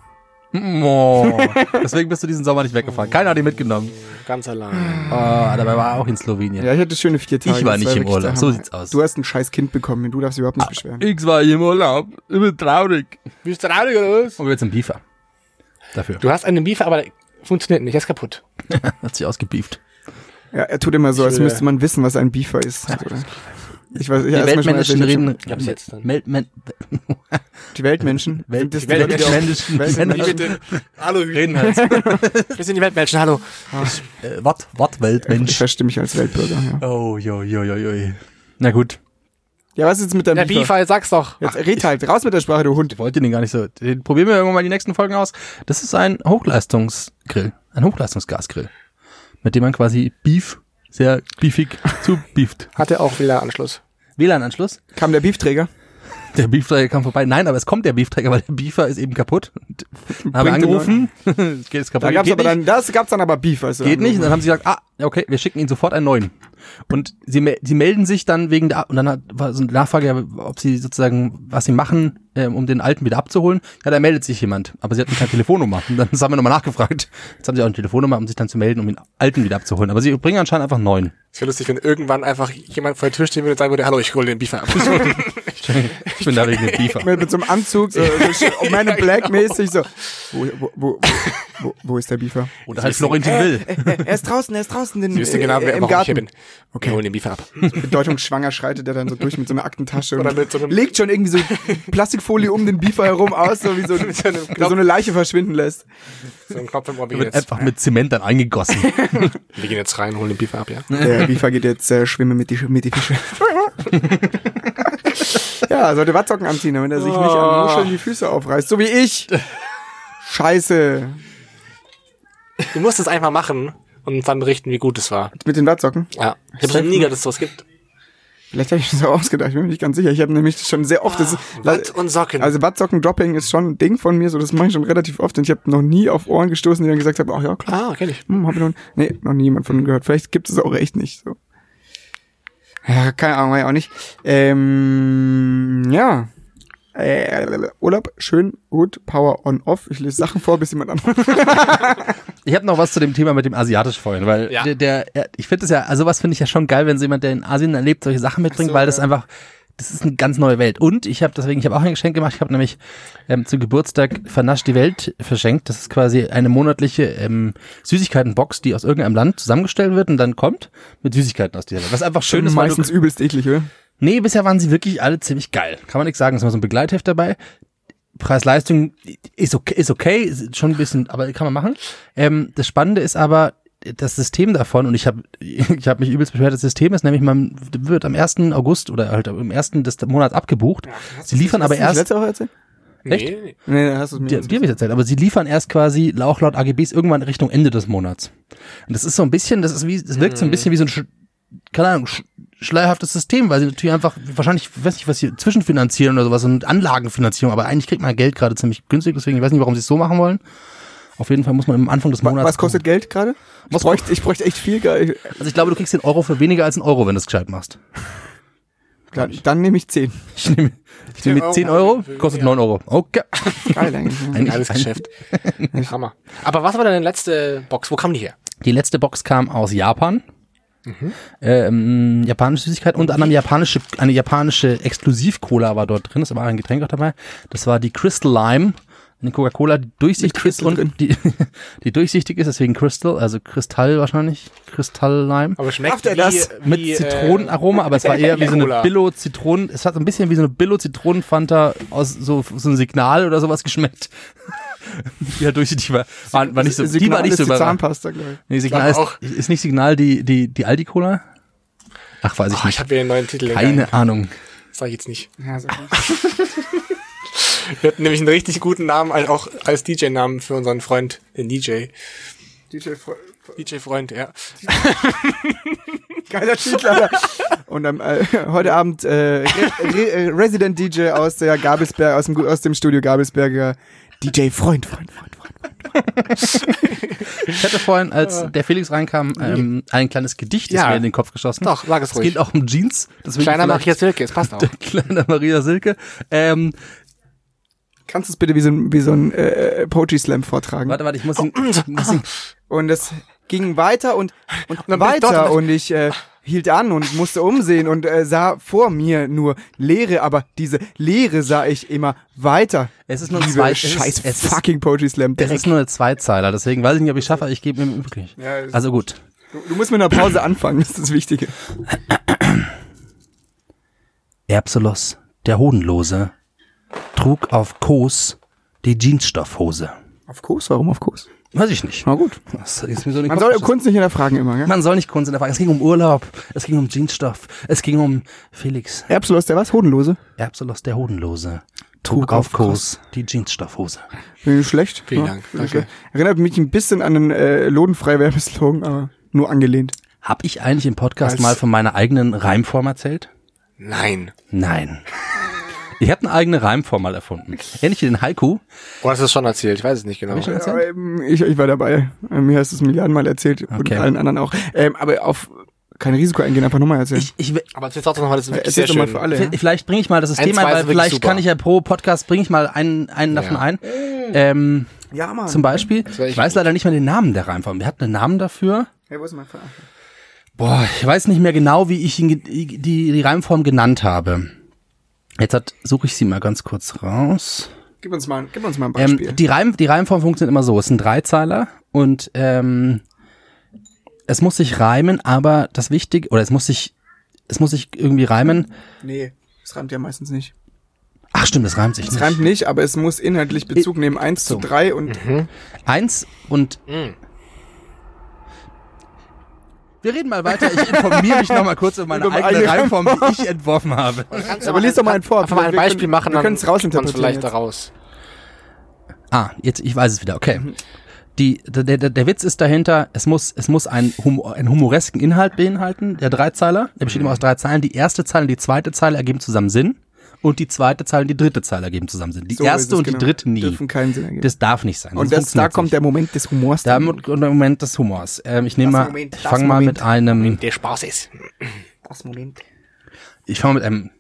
Oh. Deswegen bist du diesen Sommer nicht weggefahren. Keiner hat ihn mitgenommen. Ganz allein. Oh, dabei war er auch in Slowenien. Ja, ich hatte schöne vier Tage. Ich war nicht im wirklich Urlaub. So sieht's aus. Du hast ein scheiß Kind bekommen. Du darfst dich überhaupt nicht beschweren. Ich war im Urlaub. Ich bin traurig. Bist du traurig oder was? Und wir jetzt im Biefer. Dafür. Du hast einen Beaver, aber funktioniert nicht, er ist kaputt. Hat sich ausgebieft. Ja, er tut immer so, als müsste man wissen, was ein Beefer ist. Ich weiß, ich Die Weltmenschen reden. Ich hab's jetzt dann. Mel, Mel, Die Weltmenschen. Welt, die Weltmenschen. Weltmenschen. Hallo, Reden halt. wir sind die Weltmenschen, hallo. Äh, Watt, Watt, Ich Weltmensch. verstehe mich als Weltbürger, ja. Oh, jo, jo, jo, jo. Na gut. Ja, was ist jetzt mit deinem Der? Beaver, sag's doch. Jetzt red halt, raus mit der Sprache, du Hund. Ich wollte den gar nicht so. Den probieren wir irgendwann mal die nächsten Folgen aus. Das ist ein Hochleistungsgrill. Ein Hochleistungsgasgrill. Mit dem man quasi Beef sehr beefig zu beeft. Hatte auch wieder Anschluss. WLAN-Anschluss. Kam der Beefträger? Der Beefträger kam vorbei. Nein, aber es kommt der Beefträger, weil der Beefer ist eben kaputt. Haben angerufen. Geht es kaputt. Da gab's geht aber nicht. dann, das gab's dann aber Beef, also. Geht nicht. Und dann haben sie gesagt, ah, okay, wir schicken Ihnen sofort einen neuen. Und sie, sie melden sich dann wegen der, und dann hat, war so eine Nachfrage, ob sie sozusagen, was sie machen, ähm, um den alten wieder abzuholen. Ja, da meldet sich jemand, aber sie hatten keine Telefonnummer. Und dann haben wir nochmal nachgefragt. Jetzt haben sie auch eine Telefonnummer, um sich dann zu melden, um den alten wieder abzuholen. Aber sie bringen anscheinend einfach einen neuen. Es wäre lustig, wenn irgendwann einfach jemand vor der Tür stehen würde und sagen würde, hallo, ich hole den Beefer ab. Ich bin da wegen dem Beefer. Mit, mit so einem Anzug, so, so Man in Black mäßig, so. Wo, wo, wo, wo, wo ist der Beefer? Oder halt Florentin Will. Er ist draußen, er ist draußen den, Sie wissen genau, äh, wer, im warum ich hier Garten. Bin. Wir holen den Beefer ab. Bedeutungsschwanger schreitet er dann so durch mit so einer Aktentasche Oder und mit so einem- legt schon irgendwie so Plastikfolie um den Beefer herum aus, so wie so, Mit so so eine Leiche verschwinden lässt. So ein Knopf im Ohr, Wird jetzt, einfach mit Zement dann eingegossen. wir gehen jetzt rein, holen den Beefer ab, ja? Der Beaver geht jetzt äh, schwimmen mit die, mit die Fische. ja, sollte Wattsocken anziehen, damit er sich nicht an Muscheln die Füße aufreißt. So wie ich. Scheiße. Du musst es einfach machen und dann berichten, wie gut es war. Mit den Wattsocken? Ja. Ich habe noch nie gehört, dass es sowas gibt. Vielleicht habe ich das auch ausgedacht, ich bin mir nicht ganz sicher. Ich habe nämlich schon sehr oft... Das, Watt und Socken. also Wattsocken-Dropping ist schon ein Ding von mir, so das mache ich schon relativ oft. Und ich habe noch nie auf Ohren gestoßen, die dann gesagt haben, ach ja, klar. ah, kenn ich. Hm, hab ich noch, nee, noch nie jemand von gehört. Vielleicht gibt es auch echt nicht. So. Ja, keine Ahnung, weiß ich auch nicht. Ähm, ja. Äh, Urlaub, schön, gut, Power on off. Ich lese Sachen vor, bis jemand anderes. Ich habe noch was zu dem Thema mit dem asiatisch vorhin, weil Ja. der, der ich finde es ja, also was finde ich ja schon geil, wenn so jemand, der in Asien erlebt, solche Sachen mitbringt, so, weil das ja. einfach, das ist eine ganz neue Welt. Und ich habe deswegen, ich habe auch ein Geschenk gemacht. Ich habe nämlich ähm, zu Geburtstag Vernascht die Welt verschenkt. Das ist quasi eine monatliche ähm, Süßigkeitenbox, die aus irgendeinem Land zusammengestellt wird und dann kommt mit Süßigkeiten aus dieser Welt. Was einfach schön ist, meistens übelst eklig, oder? Nee, bisher waren sie wirklich alle ziemlich geil. Kann man nichts sagen. Es war so ein Begleitheft dabei. Preis-Leistung ist okay, ist okay, ist schon ein bisschen, aber kann man machen. Ähm, das Spannende ist aber das System davon und ich habe ich hab mich übelst beschwert, das System ist nämlich, man wird am 1. August oder halt am 1. des Monats abgebucht. sie liefern aber erst, letzte Woche erzählt? Echt? Nee. Nee, dann hast du es mir dir, dir hab ich erzählt, aber sie liefern erst quasi auch laut AGBs irgendwann Richtung Ende des Monats. Und das ist so ein bisschen, das ist wie, das wirkt so ein bisschen wie so ein, keine Ahnung, schleierhaftes System, weil sie natürlich einfach wahrscheinlich, ich weiß nicht, was sie zwischenfinanzieren oder sowas und Anlagenfinanzierung, aber eigentlich kriegt man Geld gerade ziemlich günstig, deswegen ich weiß nicht, warum sie es so machen wollen. Auf jeden Fall muss man am Anfang des Monats. Was kostet Geld gerade? Ich Was bräuchte, ich bräuchte echt viel Geld. Also ich glaube, du kriegst den Euro für weniger als einen Euro, wenn du es gescheit machst. Dann, dann nehme ich 10. Ich nehme, ich nehme 10 10 Euro Euro, kostet 9 Euro. Okay. Geil eigentlich. ja. Ein- Geiles ein- Geschäft. Hammer. Aber was war deine letzte Box? Wo kam die her? Die letzte Box kam aus Japan. Ähm, japanische Süßigkeit, unter anderem japanische, eine japanische Exklusiv-Cola war dort drin, aber auch ein Getränk auch dabei. Das war die Crystal Lime, eine Coca-Cola, die durchsichtig ist und die, die durchsichtig ist, deswegen Crystal, also Kristall wahrscheinlich, Crystal Lime. Aber schmeckt er wie, das? Mit wie, Zitronenaroma, aber es war eher wie so eine. Billo-Zitronen, es hat so ein bisschen wie so eine Billo-Zitronen-Fanta aus so, so ein Signal oder sowas geschmeckt. halt durchsichtig war, war, war nicht so, die war Signal nicht ist so die. Zahnpasta, glaube ich. Nee, Signal Ich ist, glaub ist nicht Signal die, die, die Aldi-Cola? Ach, weiß ich Oh, ich nicht. habe wieder einen neuen Titel. Keine Ahnung. Sag ich jetzt nicht. Ja, so. Wir hatten nämlich einen richtig guten Namen, auch als DJ-Namen für unseren Freund, den DJ. DJ Fre- DJ-Freund, ja. Geiler Titel, Alter. Und am, äh, heute Abend äh, Re Re äh, Resident DJ aus der Gabelsberg, aus dem, aus dem Studio Gabelsberger DJ Freund, Freund, Freund, Freund. Ich hatte vorhin, als der Felix reinkam, ähm, ein kleines Gedicht ist Ja. mir in den Kopf geschossen. Doch, sag es Es ruhig. geht auch um Jeans. Kleiner Maria Silke, es passt auch. Kleiner Maria Silke. Ähm, Kannst du es bitte wie so ein, wie so ein äh, Poetry Slam vortragen? warte, warte, ich muss ihn, muss ihn Und es ging weiter und, und, ich dort weiter und- und ich äh, hielt an und musste umsehen und äh, sah vor mir nur Leere, aber diese Leere sah ich immer weiter. Es ist nur ein Zwei- es ist- scheiß es ist- fucking Poetry Slam. Es ist nur eine Zweizeiler, deswegen weiß ich nicht, ob ich schaffe, aber ich gebe mir wirklich. Ja, Also gut. Du, du musst mit einer Pause anfangen, das ist das Wichtige. Erbselos, der Hodenlose, trug auf Kos die Jeansstoffhose. Auf Kurs? Warum auf Kurs? Weiß ich nicht. Na gut. Das ist mir so Man Kopf soll. Kunst nicht hinterfragen immer, gell? Man soll nicht Kunst in der Frage. Es ging um Urlaub, es ging um Jeansstoff, es ging um Felix. Erbslos, der was? Hodenlose? Erbselos, der Hodenlose, trug auf Kos die Jeansstoffhose. Ich schlecht. Vielen Ja, Dank, danke. Erinnert mich ein bisschen an einen äh, lodenfrei Werbeslogan, aber nur angelehnt. Hab ich eigentlich im Podcast Als- mal von meiner eigenen Reimform erzählt? Nein. Nein. Ich habe eine eigene Reimform mal erfunden. Ähnlich wie den Haiku. Oh, hast du das schon erzählt? Ich weiß es nicht genau. Ich ähm, ich, ich war dabei. Ähm, Mir hast du es Milliardenmal erzählt und Okay. allen anderen auch. Ähm, aber auf kein Risiko eingehen, einfach nochmal erzählen. Ich, ich, Aber jetzt trotzdem nochmal, das ist wirklich Erzähl sehr doch mal schön. für alle. Ja? Vielleicht bringe ich mal das System Ein, weil vielleicht super. kann ich ja pro Podcast bringe ich mal einen, einen davon Ja. ein. Ähm, ja, Mann. zum Beispiel, ich weiß leider nicht mehr den Namen der Reimform. Wir hatten einen Namen dafür. Hey, wo ist mein Vater? Boah, ich weiß nicht mehr genau, wie ich ihn, die, die Reimform genannt habe. Jetzt hat, suche ich sie mal ganz kurz raus. Gib uns mal, gib uns mal ein Beispiel. Ähm, die, Reim, die Reimform funktioniert immer so. Es sind Dreizeiler und ähm, es muss sich reimen, aber das Wichtige, oder es muss sich, es muss sich irgendwie reimen. nee, es reimt ja meistens nicht. Ach stimmt, es reimt sich Es nicht. reimt nicht, aber es muss inhaltlich Bezug nehmen. Eins zu drei und Eins und Mhm. Wir reden mal weiter. Ich informiere mich noch mal kurz über meine Über meine eigene eigene Reimform, die ich entworfen habe. Aber lies doch mal einen vor. Einfach mal ein Wir Beispiel können- machen, wir kriegt man's rausinterpretieren vielleicht jetzt. daraus. Ah, jetzt, ich weiß es wieder, okay. Die, der, der, der Witz ist dahinter, es muss, es muss einen, Humor, einen humoresken Inhalt beinhalten, der Dreizeiler. Der besteht immer aus drei Zeilen. Die erste Zeile und die zweite Zeile ergeben zusammen Sinn. Und die zweite Zeile und die dritte Zeile ergeben zusammen Sinn. Die So erste und die genau. dritte nie. Dürfen keinen Sinn ergeben. Das darf nicht sein. und das, da kommt nicht. der Moment des Humors. der, dann. Mo- der Moment des Humors. Ähm, ich nehme mal, Moment, ich fange mal mit einem, Der Spaß ist. das Moment. ich fange mit einem,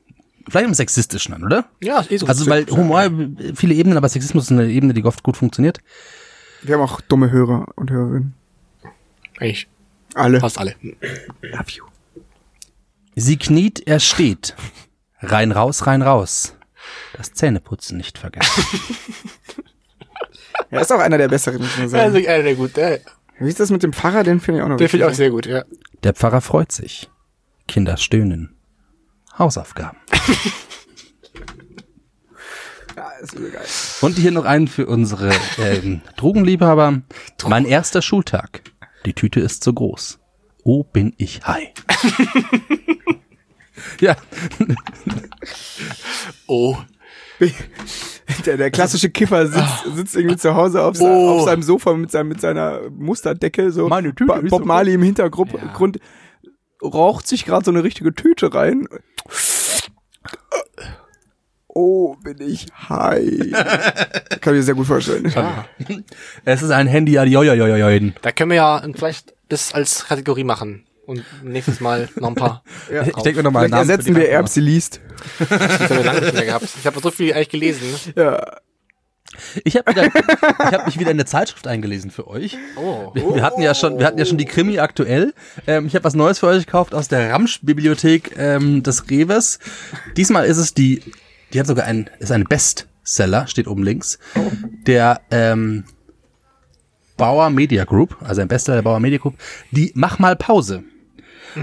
vielleicht einem sexistischen an, oder? Ja, ist eh so. Also weil Humor, viele Ebenen, aber Sexismus ist eine Ebene, die oft gut funktioniert. Wir haben auch dumme Hörer und Hörerinnen. Eigentlich Alle. fast alle. Love you. Sie kniet, er steht. Rein raus, rein raus. Das Zähneputzen nicht vergessen. Er ist auch einer der besseren, muss man Ja, sagen. also, einer der gut. Der, Wie ist das mit dem Pfarrer? Den finde ich auch noch der finde ich auch sehr gut, ja. Der Pfarrer freut sich. Kinder stöhnen. Hausaufgaben. Ja, ist geil. Und hier noch einen für unsere ähm, Drogenliebhaber. Mein erster Schultag. Die Tüte ist so groß. Oh, bin ich high. ja, Oh. Der, der klassische Kiffer sitzt, sitzt irgendwie zu Hause auf, Oh. auf seinem Sofa mit, seinem, mit seiner Musterdecke, so Meine Tüte Ba- Bob so Marley im Hintergrund, Ja. Raucht sich gerade so eine richtige Tüte rein. Oh, bin ich high. Kann ich mir sehr gut vorstellen. es ist ein Handy adioioioioin. Da können wir ja vielleicht das als Kategorie machen. Und nächstes Mal noch ein paar. Ja. Ich denke mir noch mal einen Vielleicht Namen ersetzen wir. Erbsi liest. Das haben wir lange nicht mehr gehabt. Ich habe so viel eigentlich gelesen. Ja. Ich habe wieder, ich habe mich wieder in eine Zeitschrift eingelesen für euch. Oh. Wir, wir hatten ja schon, wir hatten ja schon die Krimi aktuell. Ähm, ich habe was Neues für euch gekauft aus der Ramsch-Bibliothek ähm, des Reves. Diesmal ist es die, die hat sogar ein, ist ein Bestseller, steht oben links. Der ähm, Bauer Media Group, also ein Bestseller der Bauer Media Group. Die Mach mal Pause.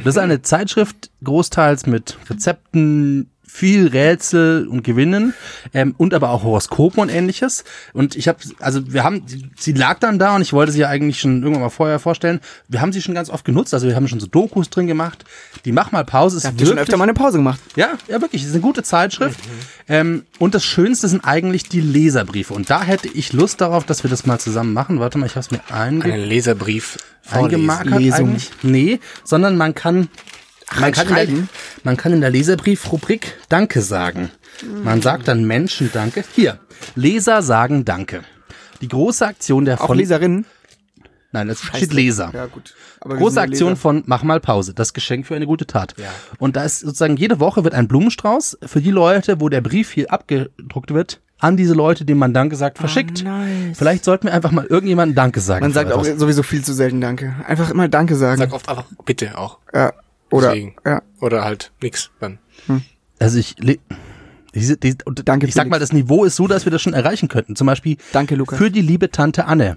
Das ist eine Zeitschrift, großteils mit Rezepten, viel Rätsel und Gewinnen ähm, und aber auch Horoskopen und ähnliches. Und ich habe, also wir haben, sie- lag dann da und ich wollte sie ja eigentlich schon irgendwann mal vorher vorstellen. Wir haben sie schon ganz oft genutzt, also wir haben schon so Dokus drin gemacht. Die Mach mal Pause ist Habt ihr schon öfter mal eine Pause gemacht? ja, ja, wirklich. Es ist eine gute Zeitschrift. Ähm, und das Schönste sind eigentlich die Leserbriefe. Und da hätte ich Lust darauf, dass wir das mal zusammen machen. Warte mal, ich habe es mir einge Einen Leserbrief eingemarkert Lesung. eigentlich. Nee, sondern man kann, man kann, in der, man kann in der Leserbriefrubrik Danke sagen. Man sagt dann Menschen Danke. Hier, Leser sagen Danke. Die große Aktion der Auch von, Leserinnen? nein, das steht Leser. Ja, gut. Aber Große Aktion Leser. von Mach mal Pause, das Geschenk für eine gute Tat. Ja. Und da ist sozusagen jede Woche wird ein Blumenstrauß für die Leute, wo der Brief hier abgedruckt wird, an diese Leute, denen man Danke sagt, verschickt. nice. Vielleicht sollten wir einfach mal irgendjemandem Danke sagen. Man sagt auch sowieso viel zu selten Danke. Einfach immer Danke sagen. Sag oft einfach bitte auch. ja. Oder, Deswegen. ja. Oder halt nix. Dann. Also ich, diese, diese, und Danke, ich sag mal, das Niveau ist so, dass wir das schon erreichen könnten. Zum Beispiel Danke, Lukas. für die liebe Tante Anne.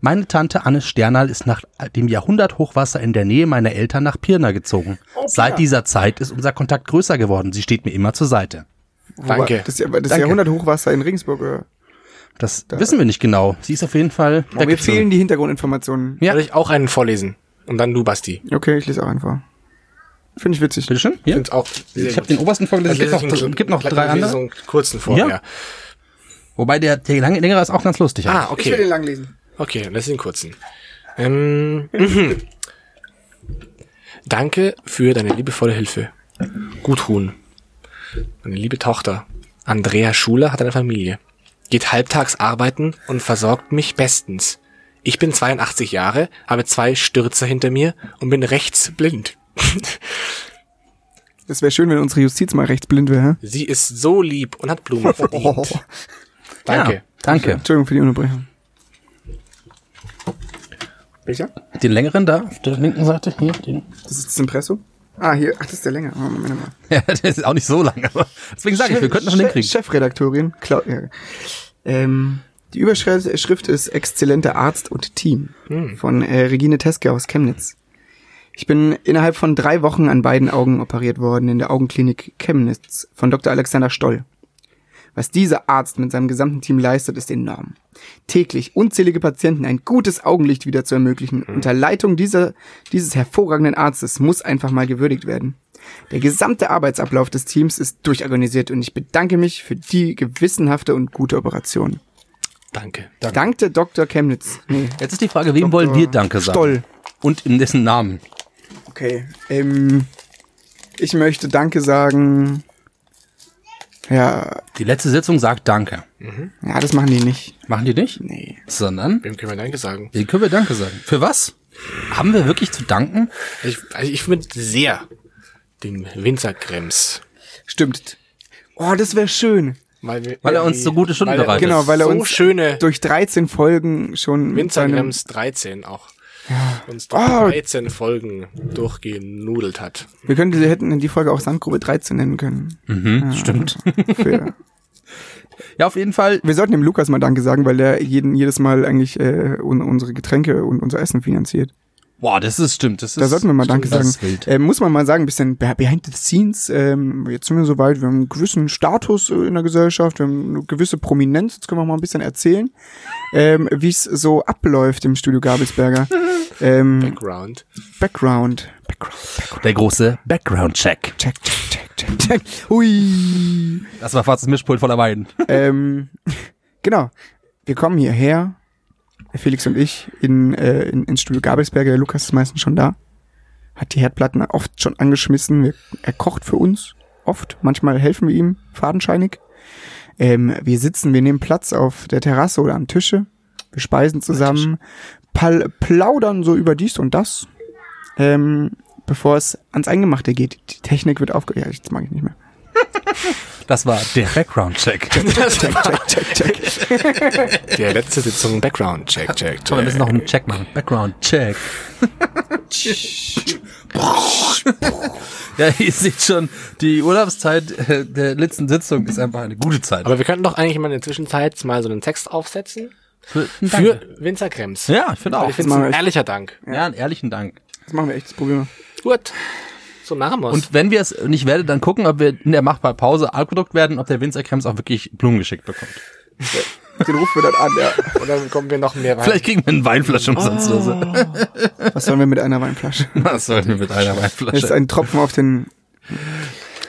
Meine Tante Anne Sternal ist nach dem Jahrhunderthochwasser in der Nähe meiner Eltern nach Pirna gezogen. Seit dieser Zeit ist unser Kontakt größer geworden. Sie steht mir immer zur Seite. Danke. Das, das. Jahrhunderthochwasser in Regensburg. Oder? Das wissen wir nicht genau. Sie ist auf jeden Fall Oh, mir fehlen die Hintergrundinformationen. Ja. Soll ich auch einen vorlesen? Und dann du, Basti. Okay, ich lese auch einfach. Finde ich witzig. Bitteschön. Hier. Find's auch Ich habe den obersten vorgelesen. Es Also gibt lese noch, gibt noch drei andere. So einen kurzen vor, Ja. ja. Wobei der, der lange, längere ist auch ganz lustig. Ah, Ich will den okay. lang lesen. Okay, dann lass ihn kurzen. Ähm, mhm. Danke für deine liebevolle Hilfe. Gudrun. Meine liebe Tochter. Andrea Schuler hat eine Familie, geht halbtags arbeiten und versorgt mich bestens. Ich bin 82 Jahre, habe zwei Stürze hinter mir und bin rechts blind. Das wäre schön, wenn unsere Justiz mal rechtsblind wäre. Sie ist so lieb und hat Blumen verdient. Danke. Ja, danke. Entschuldigung für die Unterbrechung. Welcher? Den längeren da auf der linken Seite. Hier, den. Das ist das Impresso? Ah, hier. Ach, das ist der länger. Oh, Moment mal. Ja, der ist auch nicht so lang, aber deswegen sage ich, wir könnten schon Chef- hinkriegen. Chefredaktorin. Clau ja. ähm, die Überschrift Schrift ist Exzellenter Arzt und Team von äh, Regine Teske aus Chemnitz. Ich bin innerhalb von drei Wochen an beiden Augen operiert worden in der Augenklinik Chemnitz von Dr. Alexander Stoll. Was dieser Arzt mit seinem gesamten Team leistet, ist enorm. Täglich unzählige Patienten ein gutes Augenlicht wieder zu ermöglichen, unter Leitung dieser, dieses hervorragenden Arztes muss einfach mal gewürdigt werden. Der gesamte Arbeitsablauf des Teams ist durchorganisiert und ich bedanke mich für die gewissenhafte und gute Operation. Danke. Dankte Dr. Chemnitz. Nee, Jetzt ist die Frage, wem wollen wir Danke sagen? Stoll. Und in dessen Namen. Okay. Ähm, ich möchte Danke sagen. Ja, Die letzte Sitzung sagt Danke. ja, das machen die nicht. Machen die nicht? Nee. Sondern, Wem können wir Danke sagen? wie können wir Danke sagen? Für was? Haben wir wirklich zu danken? Ich, also ich finde sehr dem Winzerkrems. Stimmt. Oh, das wäre schön. Weil, wir, Weil er uns so gute Stunden er bereitet. Genau, weil er so uns schöne durch 13 Folgen schon Winzerkrems 13 auch uns durch Oh. 13 Folgen durchgenudelt hat. wir könnten, wir hätten in die Folge auch Sandgrube 13 nennen können. Mhm, stimmt. Für, Ja, auf jeden Fall. wir sollten dem Lukas mal Danke sagen, weil der jeden, jedes Mal eigentlich äh, un, unsere Getränke und unser Essen finanziert. Boah, das ist stimmt. Das ist, Da sollten wir mal Danke sagen. Das ist wild. Äh, muss man mal sagen, ein bisschen be- behind the scenes. Ähm, jetzt sind wir soweit, wir haben einen gewissen Status äh, in der Gesellschaft, wir haben eine gewisse Prominenz. Jetzt können wir mal ein bisschen erzählen, ähm, wie es so abläuft im Studio Gabelsberger. ähm, Background. Background. Background. Background. Der große Background-Check. Check, check, check, check, check. Hui. Das war fast das Mischpult voller Wein. ähm, genau. Wir kommen hierher, der Felix und ich, in, äh, in, ins Studio Gabelsberger. Der Lukas ist meistens schon da. Hat die Herdplatten oft schon angeschmissen. Wir, er kocht für uns. Oft. Manchmal helfen wir ihm fadenscheinig. Ähm, wir sitzen, wir nehmen Platz auf der Terrasse oder am Tische. Wir speisen zusammen, plaudern so über dies und das. Ähm, bevor es ans Eingemachte geht. Die Technik wird aufge... Ja, jetzt mag ich nicht mehr. Das war der Background-Check. Check, check, check, check. Der letzte Sitzung Background. Check, check, Komm, wir müssen noch einen Check machen. Background-Check. ja, ihr seht schon, die Urlaubszeit äh, der letzten Sitzung ist einfach eine gute Zeit. Aber wir könnten doch eigentlich mal in der Zwischenzeit mal so einen Text aufsetzen für, für Winzerkrems. ja, ich finde auch. ich finde es ein ehrlicher Dank. Ja, einen ehrlichen Dank. Das machen wir echt, das probieren Gut. So machen wir's. Und wenn wir es nicht werde, dann gucken, ob wir in der machbaren Pause Alkodukt werden, ob der Winzer Krems auch wirklich Blumen geschickt bekommt. Den rufen wir dann an, ja. Und dann kommen wir noch mehr Wein. Vielleicht kriegen wir eine Weinflasche umsonst oder so. Was sollen wir mit einer Weinflasche? Was sollten wir mit einer Das ist Weinflasche ein Tropfen auf den...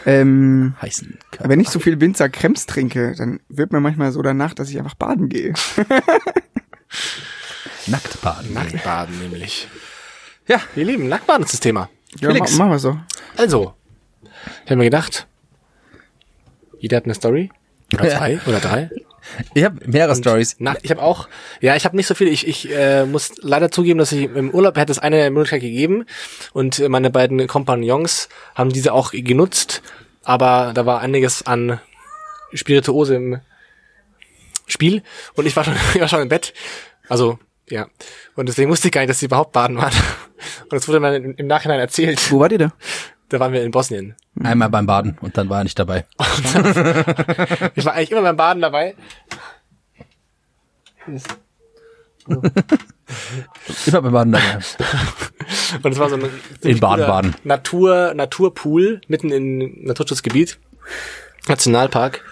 Ähm, heißen? wenn ich so viel Winzer Krems trinke, dann wird mir manchmal so danach, dass ich einfach baden gehe. Nacktbaden. Nacktbaden nämlich. Ja. Ihr Lieben, Nacktbaden ist das Thema. Ja, Felix. ma machen wir so. Also, ich habe mir gedacht, jeder hat eine Story. Oder Ja. zwei oder drei. Ich habe mehrere Stories. Ich habe auch, ja, ich habe nicht so viel. Ich, ich äh, muss leider zugeben, dass ich im Urlaub hätte es eine Möglichkeit gegeben und äh, meine beiden Kompagnons haben diese auch genutzt, aber da war einiges an Spirituose im Spiel und ich war schon, ich war schon im Bett. Also, ja. Und deswegen wusste ich gar nicht, dass sie überhaupt baden waren. Und das wurde mir im, Nachhinein erzählt. Wo wart ihr da? Da waren wir in Bosnien. Einmal beim Baden und dann war er nicht dabei. Ich war eigentlich immer beim Baden dabei. Immer beim Baden dabei. Und es war so ein In Baden-Baden. Natur, Naturpool mitten im Naturschutzgebiet, Nationalpark.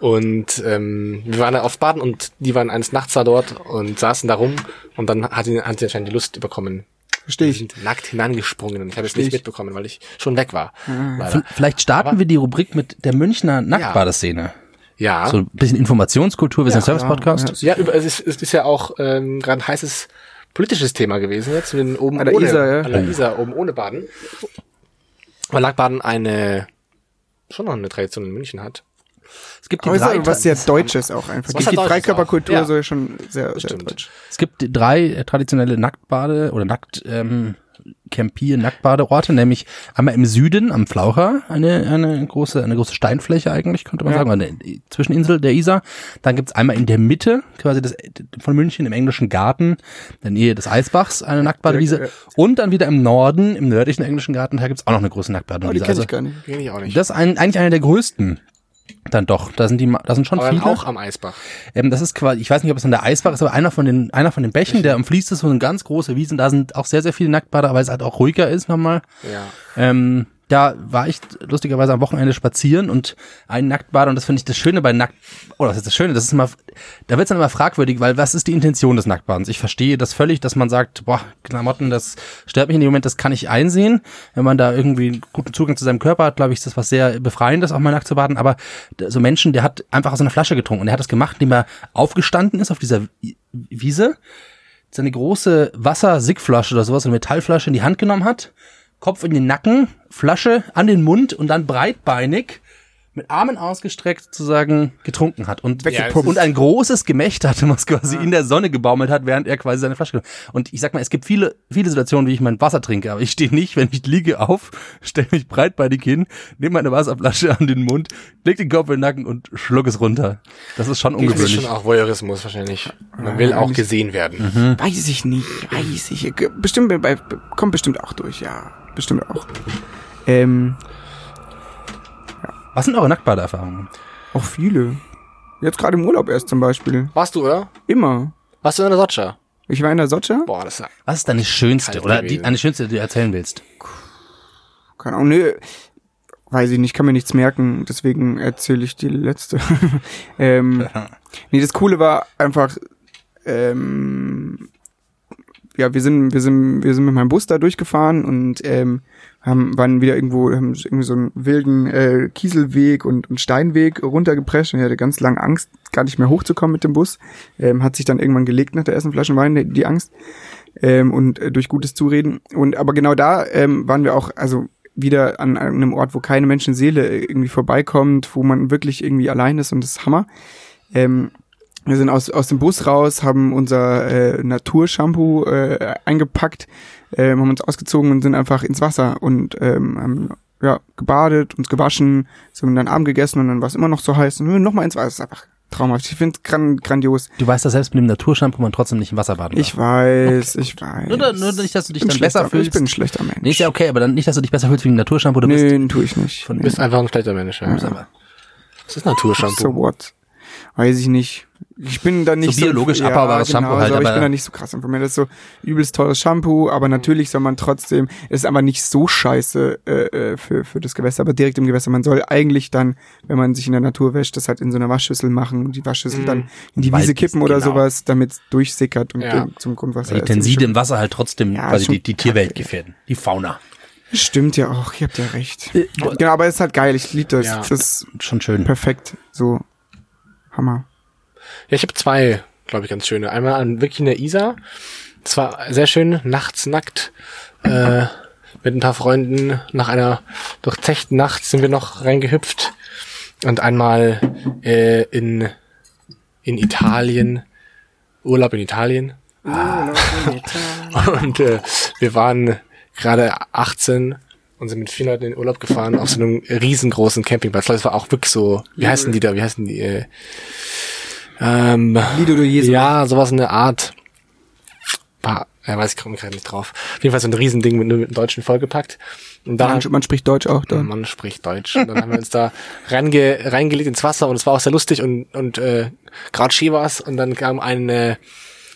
Und ähm, wir waren da auf Baden und die waren eines Nachts da dort und saßen da rum und dann hat ihn, hat sie anscheinend die Lust überkommen. Verstehe Wir ich. sind nackt hinangesprungen und ich habe es nicht ich. mitbekommen, weil ich schon weg war. Ah. V- Vielleicht starten wir die Rubrik mit der Münchner Nacktbadeszene. Ja. So ein bisschen Informationskultur, wir sind ein Service-Podcast. ja, über, es, ist, es ist ja auch ähm, gerade ein heißes politisches Thema gewesen jetzt mit oben ohne, Isar, ja. an der Isar oben ohne Baden. Weil Lackbaden eine schon noch eine Tradition in München hat. Es gibt die ist drei, was sehr Deutsches auch einfach. Die, Freikörperkultur. Ja. so schon sehr, sehr deutsch. es gibt drei äh, traditionelle Nacktbade oder Nackt ähm, Campier Nacktbadeorte, nämlich einmal im Süden am Flaucher, eine eine große eine große Steinfläche eigentlich, könnte man Ja. sagen, eine Zwischeninsel der Isar. Dann gibt's einmal in der Mitte, quasi das von München im englischen Garten, in der Nähe des Eisbachs, eine Nacktbadewiese. Ja, ja. Und dann wieder im Norden, im nördlichen englischen Garten, da gibt's auch noch eine große Oh, die Nacktbadewiese. kenne Also ich gar nicht. Kenn ich auch nicht. das ist ein, eigentlich einer der größten. Dann doch, da sind die, da sind schon Aber viele. auch am Eisbach. Ähm, das ist quasi, ich weiß nicht, ob es an der Eisbach ist, aber einer von den, einer von den Bächen, der umfließt ist, so eine ganz große Wiesen. Da sind auch sehr, sehr viele Nacktbader, weil es halt auch ruhiger ist nochmal. Ja. Ähm, da war ich lustigerweise am Wochenende spazieren und ein Nacktbader, und das finde ich das Schöne bei Nackt, oder das ist das Schöne, das ist immer, da wird es dann immer fragwürdig, weil was ist die Intention des Nacktbadens? Ich verstehe das völlig, dass man sagt, boah, Klamotten, das stört mich in dem Moment, das kann ich einsehen. Wenn man da irgendwie einen guten Zugang zu seinem Körper hat, glaube ich, ist das was sehr Befreiendes, auch mal nackt zu baden. Aber so Menschen, der hat einfach aus einer Flasche getrunken und der hat das gemacht, indem er aufgestanden ist auf dieser Wiese, seine große Wasser-Sigflasche oder sowas, eine Metallflasche in die Hand genommen hat, Kopf in den Nacken, Flasche an den Mund und dann breitbeinig mit Armen ausgestreckt sozusagen getrunken hat und, Weggepumpt. und ein großes Gemächt hatte, was quasi in der Sonne gebaumelt hat, während er quasi seine Flasche genommen hat. Und ich sag mal, es gibt viele, viele Situationen, wie ich mein Wasser trinke, aber ich stehe nicht, wenn ich liege auf, stelle mich breitbeinig hin, nehme meine Wasserflasche an den Mund, leg den Kopf in den Nacken und schluck es runter. Das ist schon Das ist ungewöhnlich. schon auch Voyeurismus wahrscheinlich. Man will auch gesehen werden. Mhm. Weiß ich nicht, weiß ich. Bestimmt, bei, kommt bestimmt auch durch, ja. Bestimmt auch. Ähm, Was sind eure Nacktbadeerfahrungen? auch viele. Jetzt gerade im Urlaub erst zum Beispiel. Warst du, oder? Immer. Warst du in der Sotscha? Ich war in der Socha. Boah, das ist Was ist deine schönste oder die, eine schönste, die du erzählen willst? Keine Ahnung, nö. Weiß ich nicht, kann mir nichts merken, deswegen erzähle ich die letzte. ähm, nee, das Coole war einfach, ähm, ja, wir sind, wir sind, wir sind mit meinem Bus da durchgefahren und ähm, haben, waren wieder irgendwo, haben irgendwie so einen wilden äh, Kieselweg und, und Steinweg runtergeprescht und ich hatte ganz lange Angst, gar nicht mehr hochzukommen mit dem Bus. Ähm, hat sich dann irgendwann gelegt nach der ersten Flasche Wein, die, Angst. Ähm, und äh, durch gutes Zureden. Und aber genau da ähm, waren wir auch, also wieder an einem Ort, wo keine Menschenseele irgendwie vorbeikommt, wo man wirklich irgendwie allein ist und das ist Hammer. Ähm, wir sind aus, aus dem Bus raus, haben unser äh, Naturshampoo äh, eingepackt, ähm, haben uns ausgezogen und sind einfach ins Wasser und ähm, haben ja, gebadet, uns gewaschen, sind dann Abend gegessen und dann war es immer noch so heiß und nochmal ins Wasser. Das ist einfach traumhaft. Ich finde es gran grandios. Du weißt, dass selbst mit dem Naturshampoo man trotzdem nicht im Wasser baden darf. Ich weiß, ich weiß. Nur, nur nicht, dass du dich dann besser fühlst. Ich bin ein schlechter Mensch. Nee, ist ja okay, aber dann nicht, dass du dich besser fühlst wegen Naturshampoo. Du bist Nee, tue ich nicht. Du bist einfach ein schlechter Mensch. Ja. bist aber Das ist Naturshampoo. So what? Weiß ich nicht. Ich bin da nicht So biologisch abbaubares Shampoo halt, so, aber ich aber- bin da nicht so krass informiert. Das ist so übelst teures Shampoo, aber natürlich soll man trotzdem, es ist aber nicht so scheiße äh, äh, für, für das Gewässer, aber direkt im Gewässer. Man soll eigentlich dann, wenn man sich in der Natur wäscht, das halt in so einer Waschschüssel machen und die Waschschüssel Mhm. dann in die Wiese kippen oder genau. sowas, damit es durchsickert und Ja. zum Grundwasser. Die. Tenside im Wasser halt trotzdem Ja, quasi die, die Tierwelt gefährden. Die Fauna. Stimmt ja auch, ihr habt ja recht. Äh, genau, aber es ist halt geil, ich liebe das. Ja. Das ist Schon schön. perfekt. So. Hammer. Ja, ich habe zwei, glaube ich, ganz schöne. Einmal an wirklich in der Isar. Das war sehr schön, nachts nackt. Äh, mit ein paar Freunden nach einer durchzechten Nacht sind wir noch reingehüpft. Und einmal äh, in, in Italien, Urlaub in Italien. Und äh, wir waren gerade 18 und sind mit vielen Leuten in den Urlaub gefahren auf so einem riesengroßen Campingplatz. Das war auch wirklich so, wie heißen die da? Wie heißen die? Äh, ähm, Lido Jesu. ja, sowas in der Art. Bah, ja, weiß ich komme gerade nicht drauf. Auf jeden Fall so ein Riesending mit, mit dem Deutschen vollgepackt. Und dann Man, man spricht Deutsch auch da. Mann spricht Deutsch. Und dann haben wir uns da reinge reingelegt ins Wasser und es war auch sehr lustig und, und äh, gerade Ski war's und dann kam ein äh,